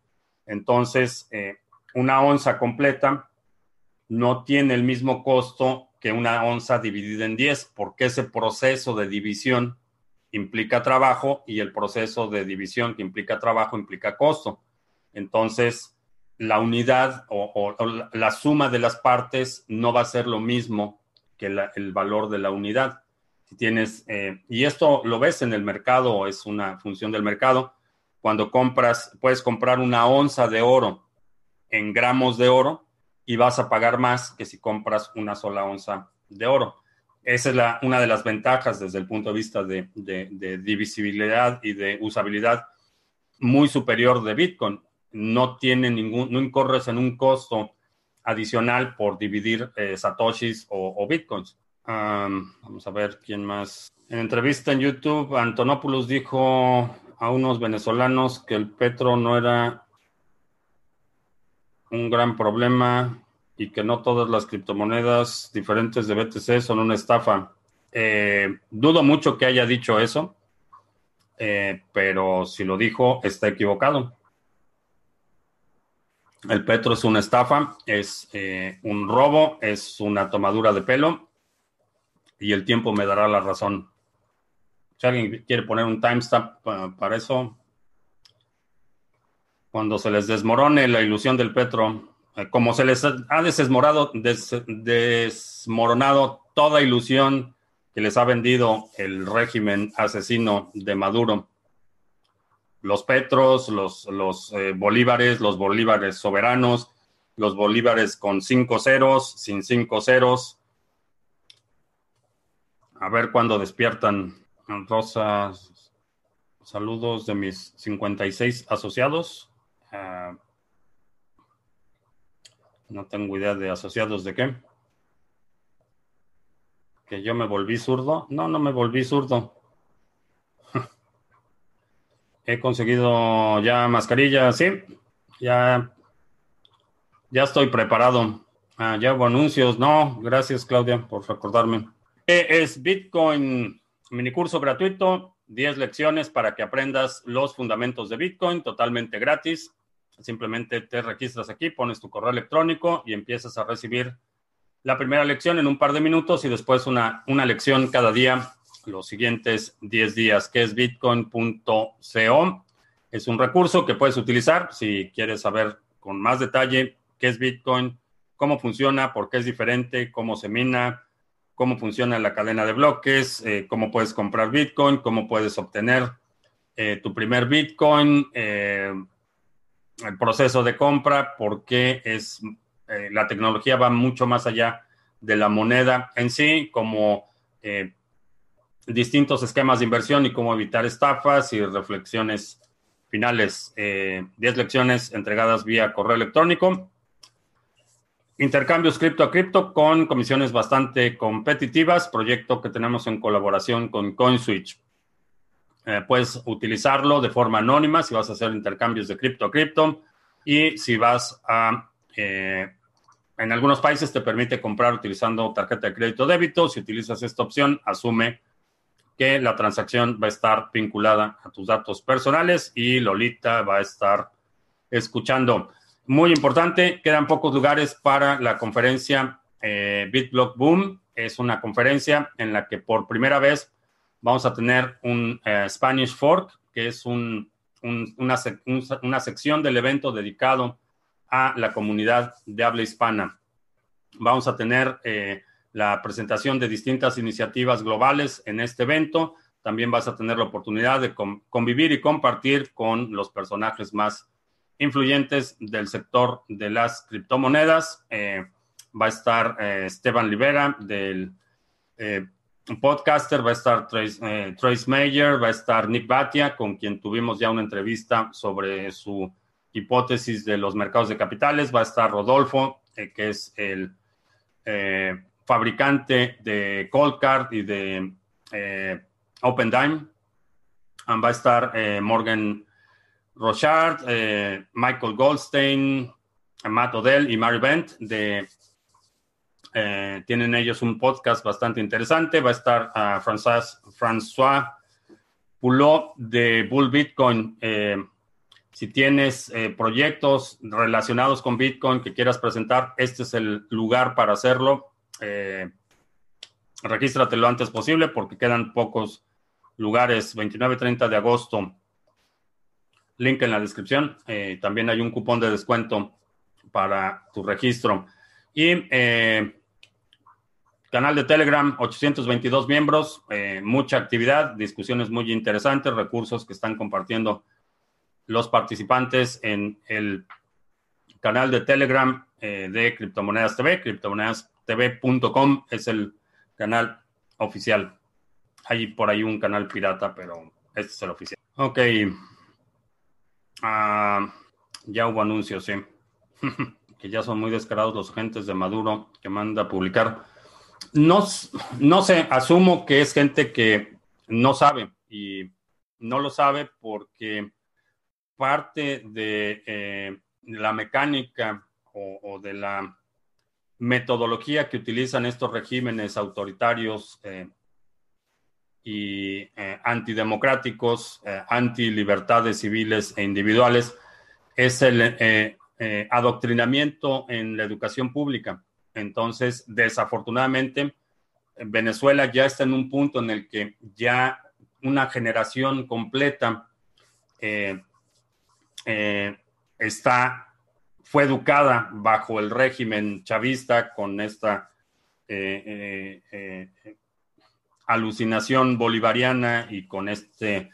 Entonces, eh, una onza completa no tiene el mismo costo que una onza dividida en 10, porque ese proceso de división implica trabajo y el proceso de división que implica trabajo implica costo. Entonces, la unidad o, la suma de las partes no va a ser lo mismo que el valor de la unidad tienes, eh, y esto lo ves en el mercado, es una función del mercado, cuando compras, puedes comprar una onza de oro en gramos de oro y vas a pagar más que si compras una sola onza de oro. Esa es una de las ventajas desde el punto de vista de, divisibilidad y de usabilidad muy superior de Bitcoin. No tiene ningún, no incorres en un costo adicional por dividir eh, satoshis o bitcoins vamos a ver quién más. En entrevista en YouTube, Antonopoulos dijo a unos venezolanos que el petro no era un gran problema y que no todas las criptomonedas diferentes de BTC son una estafa. Eh, dudo mucho que haya dicho eso, eh, pero si lo dijo, está equivocado. El petro es una estafa, es eh, un robo, es una tomadura de pelo y el tiempo me dará la razón. Si alguien quiere poner un timestamp para eso, cuando se les desmorone la ilusión del Petro, eh, como se les ha desmoronado, desmoronado toda ilusión que les ha vendido el régimen asesino de Maduro. Los Petros, los, eh, Bolívares, los Bolívares soberanos, los Bolívares con cinco ceros, sin cinco ceros, a ver cuándo despiertan. Rosa, saludos de mis 56 asociados. Ah, no tengo idea de asociados de qué. Que yo me volví zurdo. No, no me volví zurdo. He conseguido ya mascarilla, sí. Ya, ya estoy preparado. Ah, ya hubo anuncios. No, gracias Claudia por recordarme es Bitcoin minicurso gratuito, 10 lecciones para que aprendas los fundamentos de Bitcoin totalmente gratis. Simplemente te registras aquí, pones tu correo electrónico y empiezas a recibir la primera lección en un par de minutos y después una, una lección cada día los siguientes 10 días, que es bitcoin.co. Es un recurso que puedes utilizar si quieres saber con más detalle qué es Bitcoin, cómo funciona, por qué es diferente, cómo se mina, cómo funciona la cadena de bloques, eh, cómo puedes comprar Bitcoin, cómo puedes obtener eh, tu primer Bitcoin, eh, el proceso de compra, porque es, la tecnología va mucho más allá de la moneda en sí, como distintos esquemas de inversión y cómo evitar estafas y reflexiones finales. 10 lecciones entregadas vía correo electrónico. Intercambios cripto a cripto con comisiones bastante competitivas, proyecto que tenemos en colaboración con CoinSwitch. Eh, puedes utilizarlo de forma anónima si vas a hacer intercambios de cripto a cripto y si vas a... Eh, en algunos países te permite comprar utilizando tarjeta de crédito débito. Si utilizas esta opción, asume que la transacción va a estar vinculada a tus datos personales y Lolita va a estar escuchando. Muy importante, quedan pocos lugares para la conferencia eh, BitBlock Boom. Es una conferencia en la que por primera vez Vamos a tener un Spanish Fork, que es una, una sección del evento dedicado a la comunidad de habla hispana. Vamos a tener la presentación de distintas iniciativas globales en este evento. También vas a tener la oportunidad de convivir y compartir con los personajes más influyentes del sector de las criptomonedas. Eh, va a estar eh, Esteban Rivera del eh, podcaster, va a estar Trace, Trace, Mayer, va a estar Nick Batia, con quien tuvimos ya una entrevista sobre su hipótesis de los mercados de capitales, va a estar Rodolfo, que es el fabricante de Coldcard y de eh, OpenDime. Va a estar eh, Morgan Rochard, eh, Michael Goldstein, Matt Odell y Mary Bent. De, tienen ellos un podcast bastante interesante. Va a estar uh, François, François Poulot de Bull Bitcoin. si tienes proyectos relacionados con Bitcoin que quieras presentar, este es el lugar para hacerlo eh, regístrate lo antes posible porque quedan pocos lugares. 29-30 de agosto. Link en la descripción. Eh, también hay un cupón de descuento para tu registro. Y eh, canal de Telegram, 822 miembros, mucha actividad, discusiones muy interesantes, recursos que están compartiendo los participantes en el canal de Telegram de Criptomonedas TV, Criptomonedas tv.com es el canal oficial. Hay por ahí un canal pirata, pero este es el oficial. Ok. Ah, ya hubo anuncios, sí. que ya son muy descarados los agentes de Maduro que manda a publicar. No, no sé, asumo que es gente que no sabe y no lo sabe porque parte de eh, la mecánica o de la metodología que utilizan estos regímenes autoritarios eh, y eh, antidemocráticos, eh, anti-libertades civiles e individuales, es el adoctrinamiento en la educación pública. Entonces, desafortunadamente, Venezuela ya está en un punto en el que ya una generación completa está fue educada bajo el régimen chavista con esta eh, eh, eh, alucinación bolivariana y con este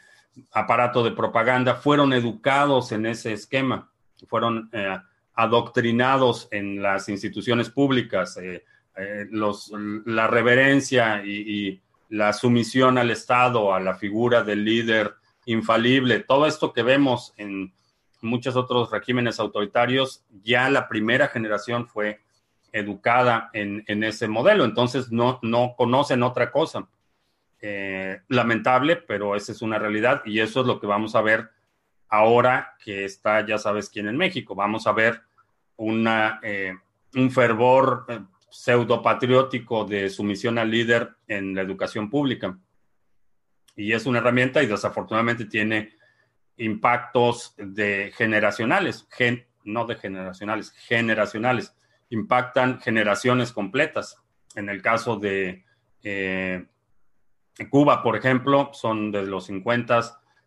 aparato de propaganda, fueron educados en ese esquema, fueron adoctrinados en las instituciones públicas, la reverencia y, y la sumisión al Estado, a la figura del líder infalible, todo esto que vemos en muchos otros regímenes autoritarios, ya la primera generación fue educada en, ese modelo, entonces no, no conocen otra cosa. Eh, lamentable, pero esa es una realidad y eso es lo que vamos a ver ahora que está, ya sabes quién en México. Vamos a ver una, eh, un fervor eh, pseudo patriótico de sumisión al líder en la educación pública. Y es una herramienta y desafortunadamente tiene impactos de generacionales, no de generacionales, generacionales, impactan generaciones completas. En el caso de eh, Cuba, por ejemplo, son de los 50,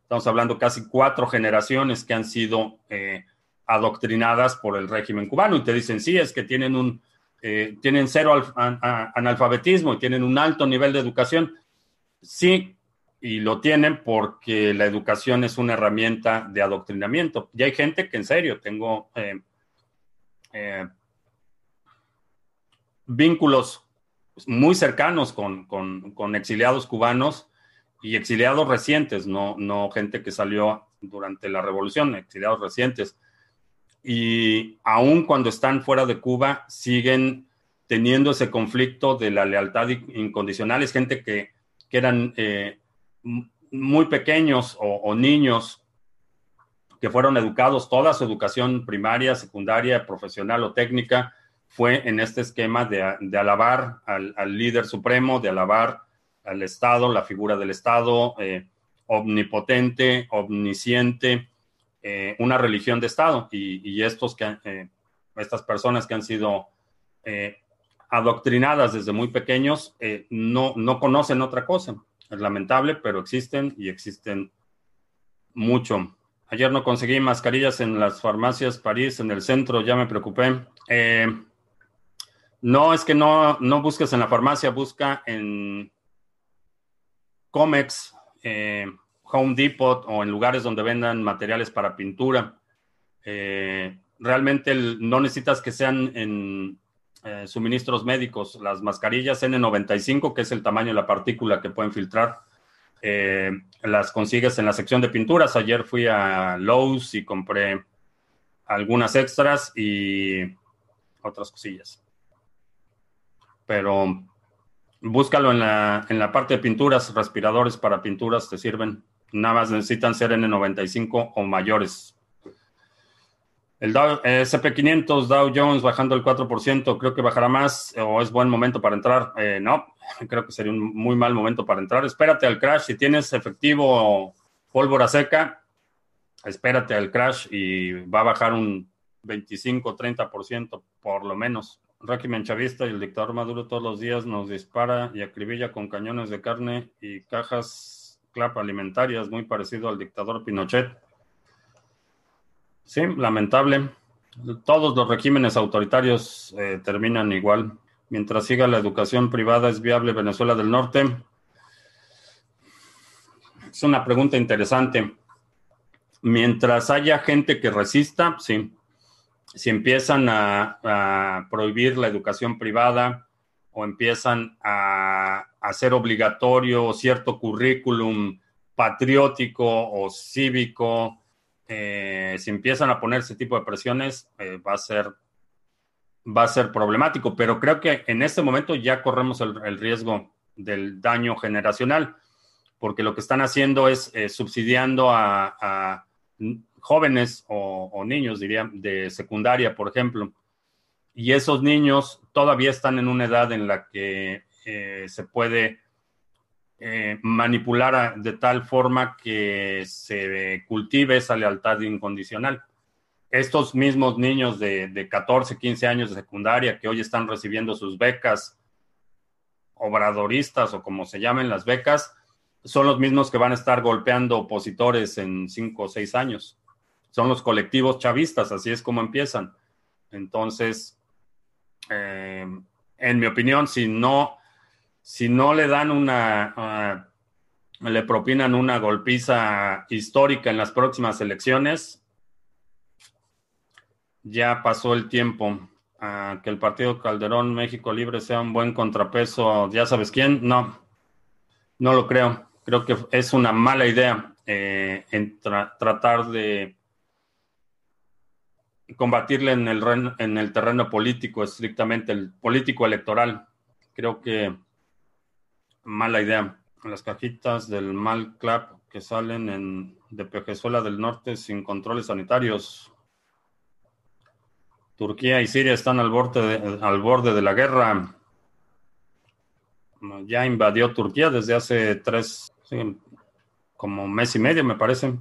estamos hablando casi cuatro generaciones que han sido eh, adoctrinadas por el régimen cubano y te dicen, sí, es que tienen un, eh, tienen cero analfabetismo y tienen un alto nivel de educación. Sí, y lo tienen porque la educación es una herramienta de adoctrinamiento. Y hay gente que en serio, tengo eh, eh, vínculos muy cercanos con, exiliados cubanos y exiliados recientes, no, no gente que salió durante la revolución, exiliados recientes. Y aún cuando están fuera de Cuba, siguen teniendo ese conflicto de la lealtad incondicional. Es gente que, eran eh, muy pequeños o, niños que fueron educados, toda su educación primaria, secundaria, profesional o técnica fue en este esquema de, alabar al, líder supremo, de alabar al Estado, la figura del Estado, eh, omnipotente, omnisciente, eh, una religión de Estado. Y, estos que, eh, estas personas que han sido adoctrinadas desde muy pequeños no, no conocen otra cosa Es lamentable, pero existen y existen mucho. Ayer no conseguí mascarillas en las farmacias París, en el centro, ya me preocupé. Eh, no, es que no, no busques en la farmacia, busca en Comex, eh, Home Depot o en lugares donde vendan materiales para pintura. Eh, realmente no necesitas que sean en eh, suministros médicos. Las mascarillas N95, que es el tamaño de la partícula que pueden filtrar, eh, las consigues en la sección de pinturas. Ayer fui a Lowe's y compré algunas extras y otras cosillas. Pero búscalo en la, en la parte de pinturas, respiradores para pinturas te sirven. Nada más necesitan ser N95 o mayores. El SP500 Dow Jones bajando el 4%, creo que bajará más o es buen momento para entrar. Eh, no, creo que sería un muy mal momento para entrar. Espérate al crash. Si tienes efectivo pólvora seca, espérate al crash y va a bajar un 25-30% por lo menos. Régimen chavista y el dictador Maduro todos los días nos dispara y acribilla con cañones de carne y cajas clap alimentarias, muy parecido al dictador Pinochet. Sí, lamentable. Todos los regímenes autoritarios eh, terminan igual. Mientras siga la educación privada, ¿es viable Venezuela del Norte? Es una pregunta interesante. Mientras haya gente que resista, sí. Si empiezan a, a prohibir la educación privada o empiezan a hacer obligatorio cierto currículum patriótico o cívico, eh, si empiezan a poner ese tipo de presiones, eh, va a ser va a ser problemático, pero creo que en este momento ya corremos el, riesgo del daño generacional, porque lo que están haciendo es eh, subsidiando a, jóvenes o, niños, diría, de secundaria, por ejemplo, y esos niños todavía están en una edad en la que se puede eh, manipular de tal forma que se cultive esa lealtad incondicional. Estos mismos niños de, de 14, 15 años de secundaria que hoy están recibiendo sus becas obradoristas o como se llamen las becas, son los mismos que van a estar golpeando opositores en 5 o 6 años. Son los colectivos chavistas, así es como empiezan. Entonces, eh, en mi opinión, si no si no le dan una, ah, le propinan una golpiza histórica en las próximas elecciones, ya pasó el tiempo. a que el partido Calderón México Libre sea un buen contrapeso, ya sabes quién, no, no lo creo. Creo que es una mala idea eh, tratar de combatirle en el, en el terreno político, estrictamente el político electoral. Creo que mala idea. Las cajitas del mal clap que salen en, de Pejezuela del Norte sin controles sanitarios. Turquía y Siria están al borde de, al borde de la guerra. Ya invadió Turquía desde hace tres, como mes y medio, me parece.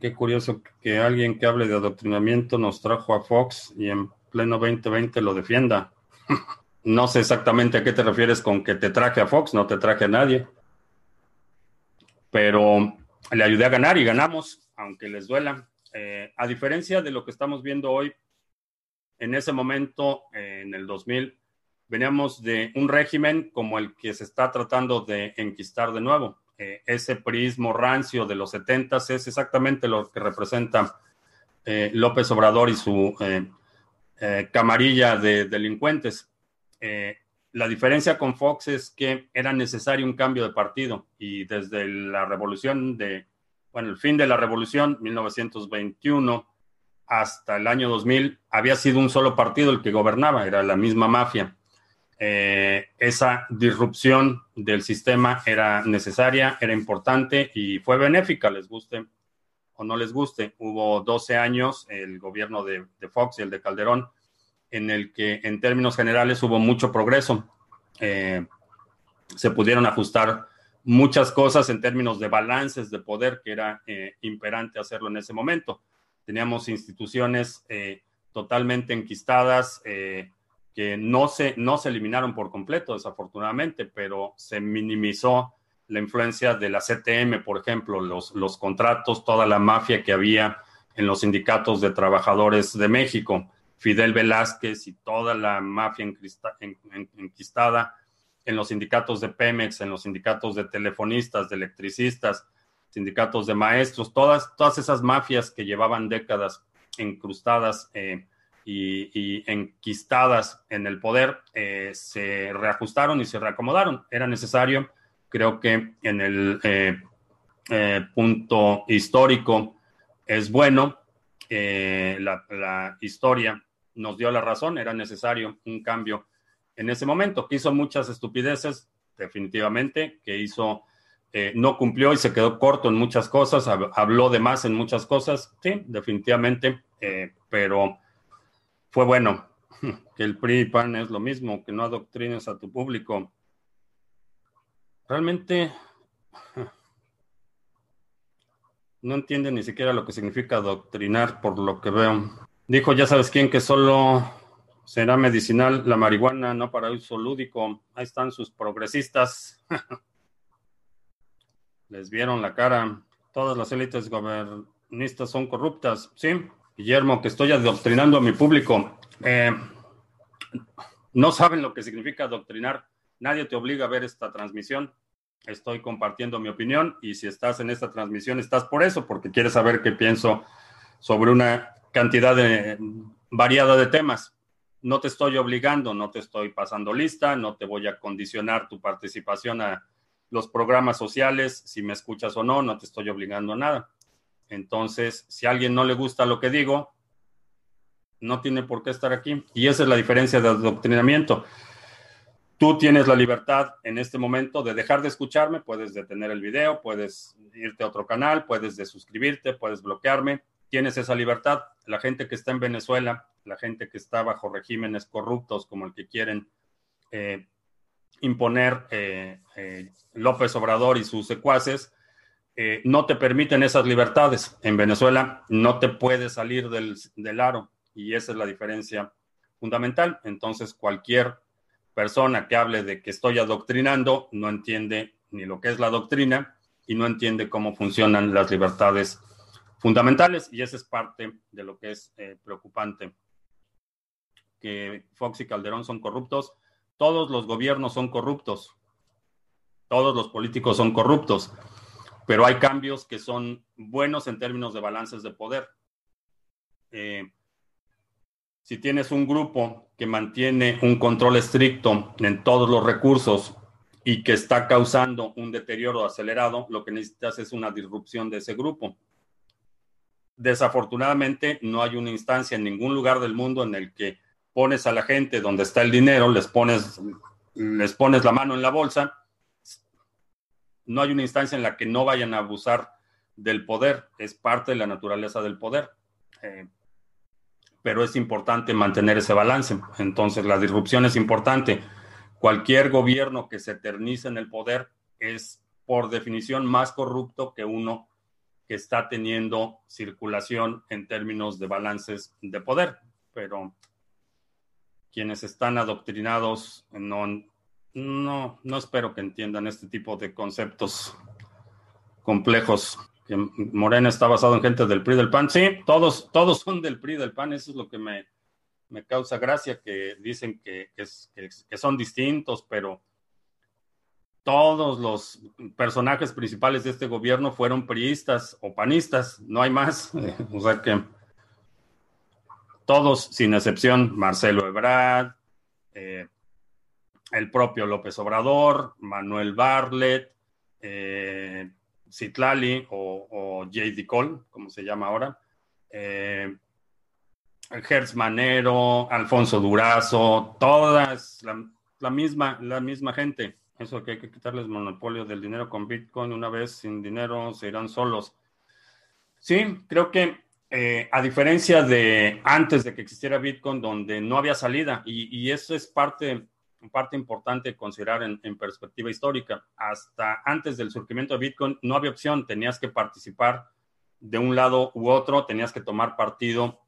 Qué curioso que alguien que hable de adoctrinamiento nos trajo a Fox y en pleno 2020 lo defienda. No sé exactamente a qué te refieres con que te traje a Fox, no te traje a nadie. Pero le ayudé a ganar y ganamos, aunque les duela. Eh, a diferencia de lo que estamos viendo hoy, en ese momento, eh, en el 2000, veníamos de un régimen como el que se está tratando de enquistar de nuevo. Eh, ese prismo rancio de los 70 es exactamente lo que representa López Obrador y su camarilla de delincuentes. Eh, la diferencia con Fox es que era necesario un cambio de partido y desde la revolución de, bueno, el fin de la revolución, 1921, hasta el año 2000, había sido un solo partido el que gobernaba, era la misma mafia. Eh, esa disrupción del sistema era necesaria, era importante y fue benéfica, les guste o no les guste. Hubo 12 años el gobierno de, de Fox y el de Calderón en el que en términos generales hubo mucho progreso. Eh, se pudieron ajustar muchas cosas en términos de balances de poder que era eh, imperante hacerlo en ese momento. Teníamos instituciones eh, totalmente enquistadas que no se, no se eliminaron por completo, desafortunadamente, pero se minimizó la influencia de la CTM, por ejemplo, los, los contratos, toda la mafia que había en los sindicatos de trabajadores de México, Fidel Velázquez y toda la mafia enquistada en los sindicatos de Pemex, en los sindicatos de telefonistas, de electricistas, sindicatos de maestros, todas, todas esas mafias que llevaban décadas incrustadas eh, y, enquistadas en el poder, eh, se reajustaron y se reacomodaron. Era necesario, creo que en el eh, punto histórico es bueno, la, la historia nos dio la razón, era necesario un cambio en ese momento, hizo muchas estupideces, definitivamente, que hizo eh, no cumplió y se quedó corto en muchas cosas, habló de más en muchas cosas, sí, definitivamente, eh, pero fue bueno que el PRI y PAN es lo mismo, que no adoctrines a tu público. Realmente no entiende ni siquiera lo que significa adoctrinar por lo que veo. Dijo, ya sabes quién, que solo será medicinal la marihuana, no para uso lúdico. Ahí están sus progresistas. les vieron la cara. Todas las élites gobernistas son corruptas. Sí, Guillermo, que estoy adoctrinando a mi público. Eh, no saben lo que significa adoctrinar. Nadie te obliga a ver esta transmisión. Estoy compartiendo mi opinión y si estás en esta transmisión estás por eso, porque quieres saber qué pienso sobre una cantidad de, variada de temas. No te estoy obligando, no te estoy pasando lista, no te voy a condicionar tu participación a, los programas sociales, si me escuchas o no, no te estoy obligando a nada. Entonces, si a alguien no le gusta lo que digo, no tiene por qué estar aquí. Y esa es la diferencia de adoctrinamiento. Tú tienes la libertad en este momento de dejar de escucharme, puedes detener el video, puedes irte a otro canal, puedes desuscribirte, puedes bloquearme. Tienes esa libertad. La gente que está en Venezuela, la gente que está bajo regímenes corruptos como el que quieren eh, imponer eh, eh, López Obrador y sus secuaces, no te permiten esas libertades. En Venezuela no te puedes salir del aro y esa es la diferencia fundamental. Entonces, cualquier persona que hable de que estoy adoctrinando no entiende ni lo que es la doctrina y no entiende cómo funcionan las libertades fundamentales y esa es parte de lo que es preocupante. Que Fox y Calderón son corruptos todos los gobiernos son corruptos, todos los políticos son corruptos, pero hay cambios que son buenos en términos de balances de poder. Eh, si tienes un grupo que mantiene un control estricto en todos los recursos y que está causando un deterioro acelerado, lo que necesitas es una disrupción de ese grupo. Desafortunadamente, no hay una instancia en ningún lugar del mundo en el que pones a la gente donde está el dinero, les pones, les pones la mano en la bolsa, no hay una instancia en la que no vayan a abusar del poder, es parte de la naturaleza del poder. Eh, pero es importante mantener ese balance. Entonces, la disrupción es importante. Cualquier gobierno que se eternice en el poder es, por definición, más corrupto que uno que está teniendo circulación en términos de balances de poder. Pero quienes están adoctrinados no, no, espero que entiendan este tipo de conceptos complejos. Que Morena está basado en gente del PRI del PAN. Sí, todos, todos son del PRI del PAN. Eso es lo que me, me causa gracia, que dicen que, que, son distintos, pero todos los personajes principales de este gobierno fueron priistas o panistas. No hay más. o sea que todos sin excepción, Marcelo Ebrard, eh, el propio López Obrador, Manuel Barlet, eh, Citlali o, J.D. Cole, como se llama ahora, eh, Manero, Alfonso Durazo, todas la, misma, la misma gente. Eso que hay que quitarles monopolio del dinero con Bitcoin, una vez sin dinero se irán solos. Sí, creo que eh, a diferencia de antes de que existiera Bitcoin, donde no había salida, y, eso es parte, parte importante de considerar en, perspectiva histórica. Hasta antes del surgimiento de Bitcoin no había opción, tenías que participar de un lado u otro, tenías que tomar partido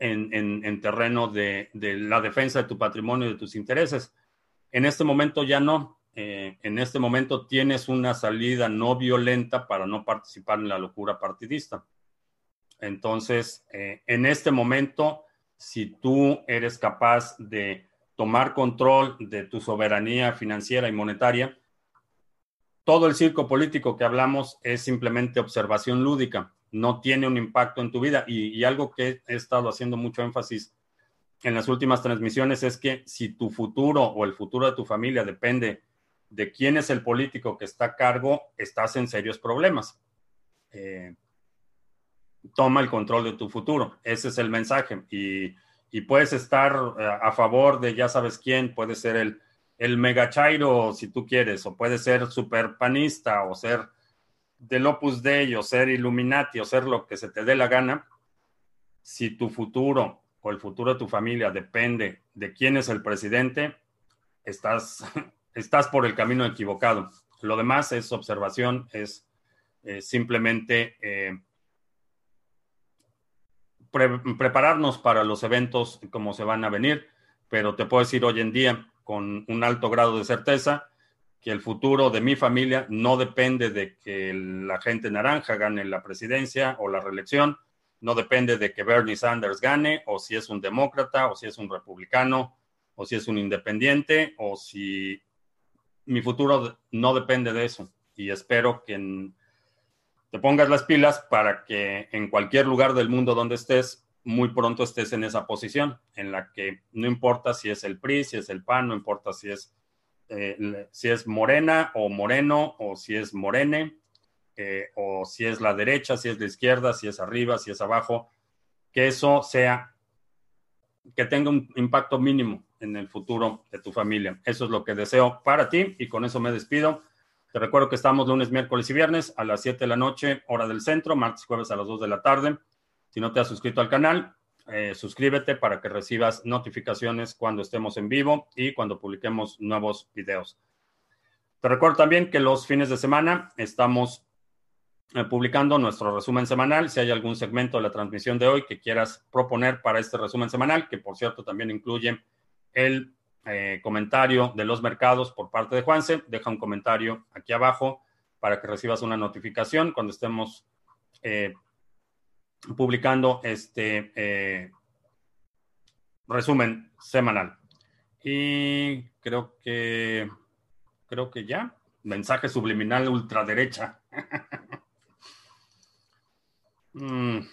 en, terreno de, de, la defensa de tu patrimonio y de tus intereses. En este momento ya no. eh, en este momento tienes una salida no violenta para no participar en la locura partidista. Entonces, eh, en este momento, si tú eres capaz de tomar control de tu soberanía financiera y monetaria, todo el circo político que hablamos es simplemente observación lúdica, no tiene un impacto en tu vida. Y, algo que he estado haciendo mucho énfasis en las últimas transmisiones es que si tu futuro o el futuro de tu familia depende de quién es el político que está a cargo, estás en serios problemas. Eh, toma el control de tu futuro. Ese es el mensaje. Y, puedes estar eh, a favor de ya sabes quién, puede ser el, el megachairo si tú quieres, o puede ser super panista, o ser del Opus Dei, o ser Illuminati, o ser lo que se te dé la gana. Si tu futuro o el futuro de tu familia depende de quién es el presidente, estás, estás por el camino equivocado. Lo demás es observación, es eh, simplemente eh, prepararnos para los eventos como se van a venir, pero te puedo decir hoy en día con un alto grado de certeza que el futuro de mi familia no depende de que la gente naranja gane la presidencia o la reelección, no depende de que Bernie Sanders gane o si es un demócrata o si es un republicano o si es un independiente o si mi futuro no depende de eso. Y espero que te pongas las pilas para que en cualquier lugar del mundo donde estés, muy pronto estés en esa posición, en la que no importa si es el PRI, si es el PAN, no importa si es, eh, si es morena o moreno, o si es morene, eh, o si es la derecha, si es la izquierda, si es arriba, si es abajo, que eso sea, que tenga un impacto mínimo en el futuro de tu familia. Eso es lo que deseo para ti y con eso me despido. Te recuerdo que estamos lunes, miércoles y viernes a las 7 de la noche, hora del centro, martes y jueves a las 2 de la tarde. Si no te has suscrito al canal, eh, suscríbete para que recibas notificaciones cuando estemos en vivo y cuando publiquemos nuevos videos. Te recuerdo también que los fines de semana estamos publicando nuestro resumen semanal. Si hay algún segmento de la transmisión de hoy que quieras proponer para este resumen semanal, que por cierto también incluye el eh, comentario de los mercados por parte de Juanse. Deja un comentario aquí abajo para que recibas una notificación cuando estemos eh, publicando este eh, resumen semanal. Y creo que creo que ya. Mensaje subliminal ultraderecha. mm.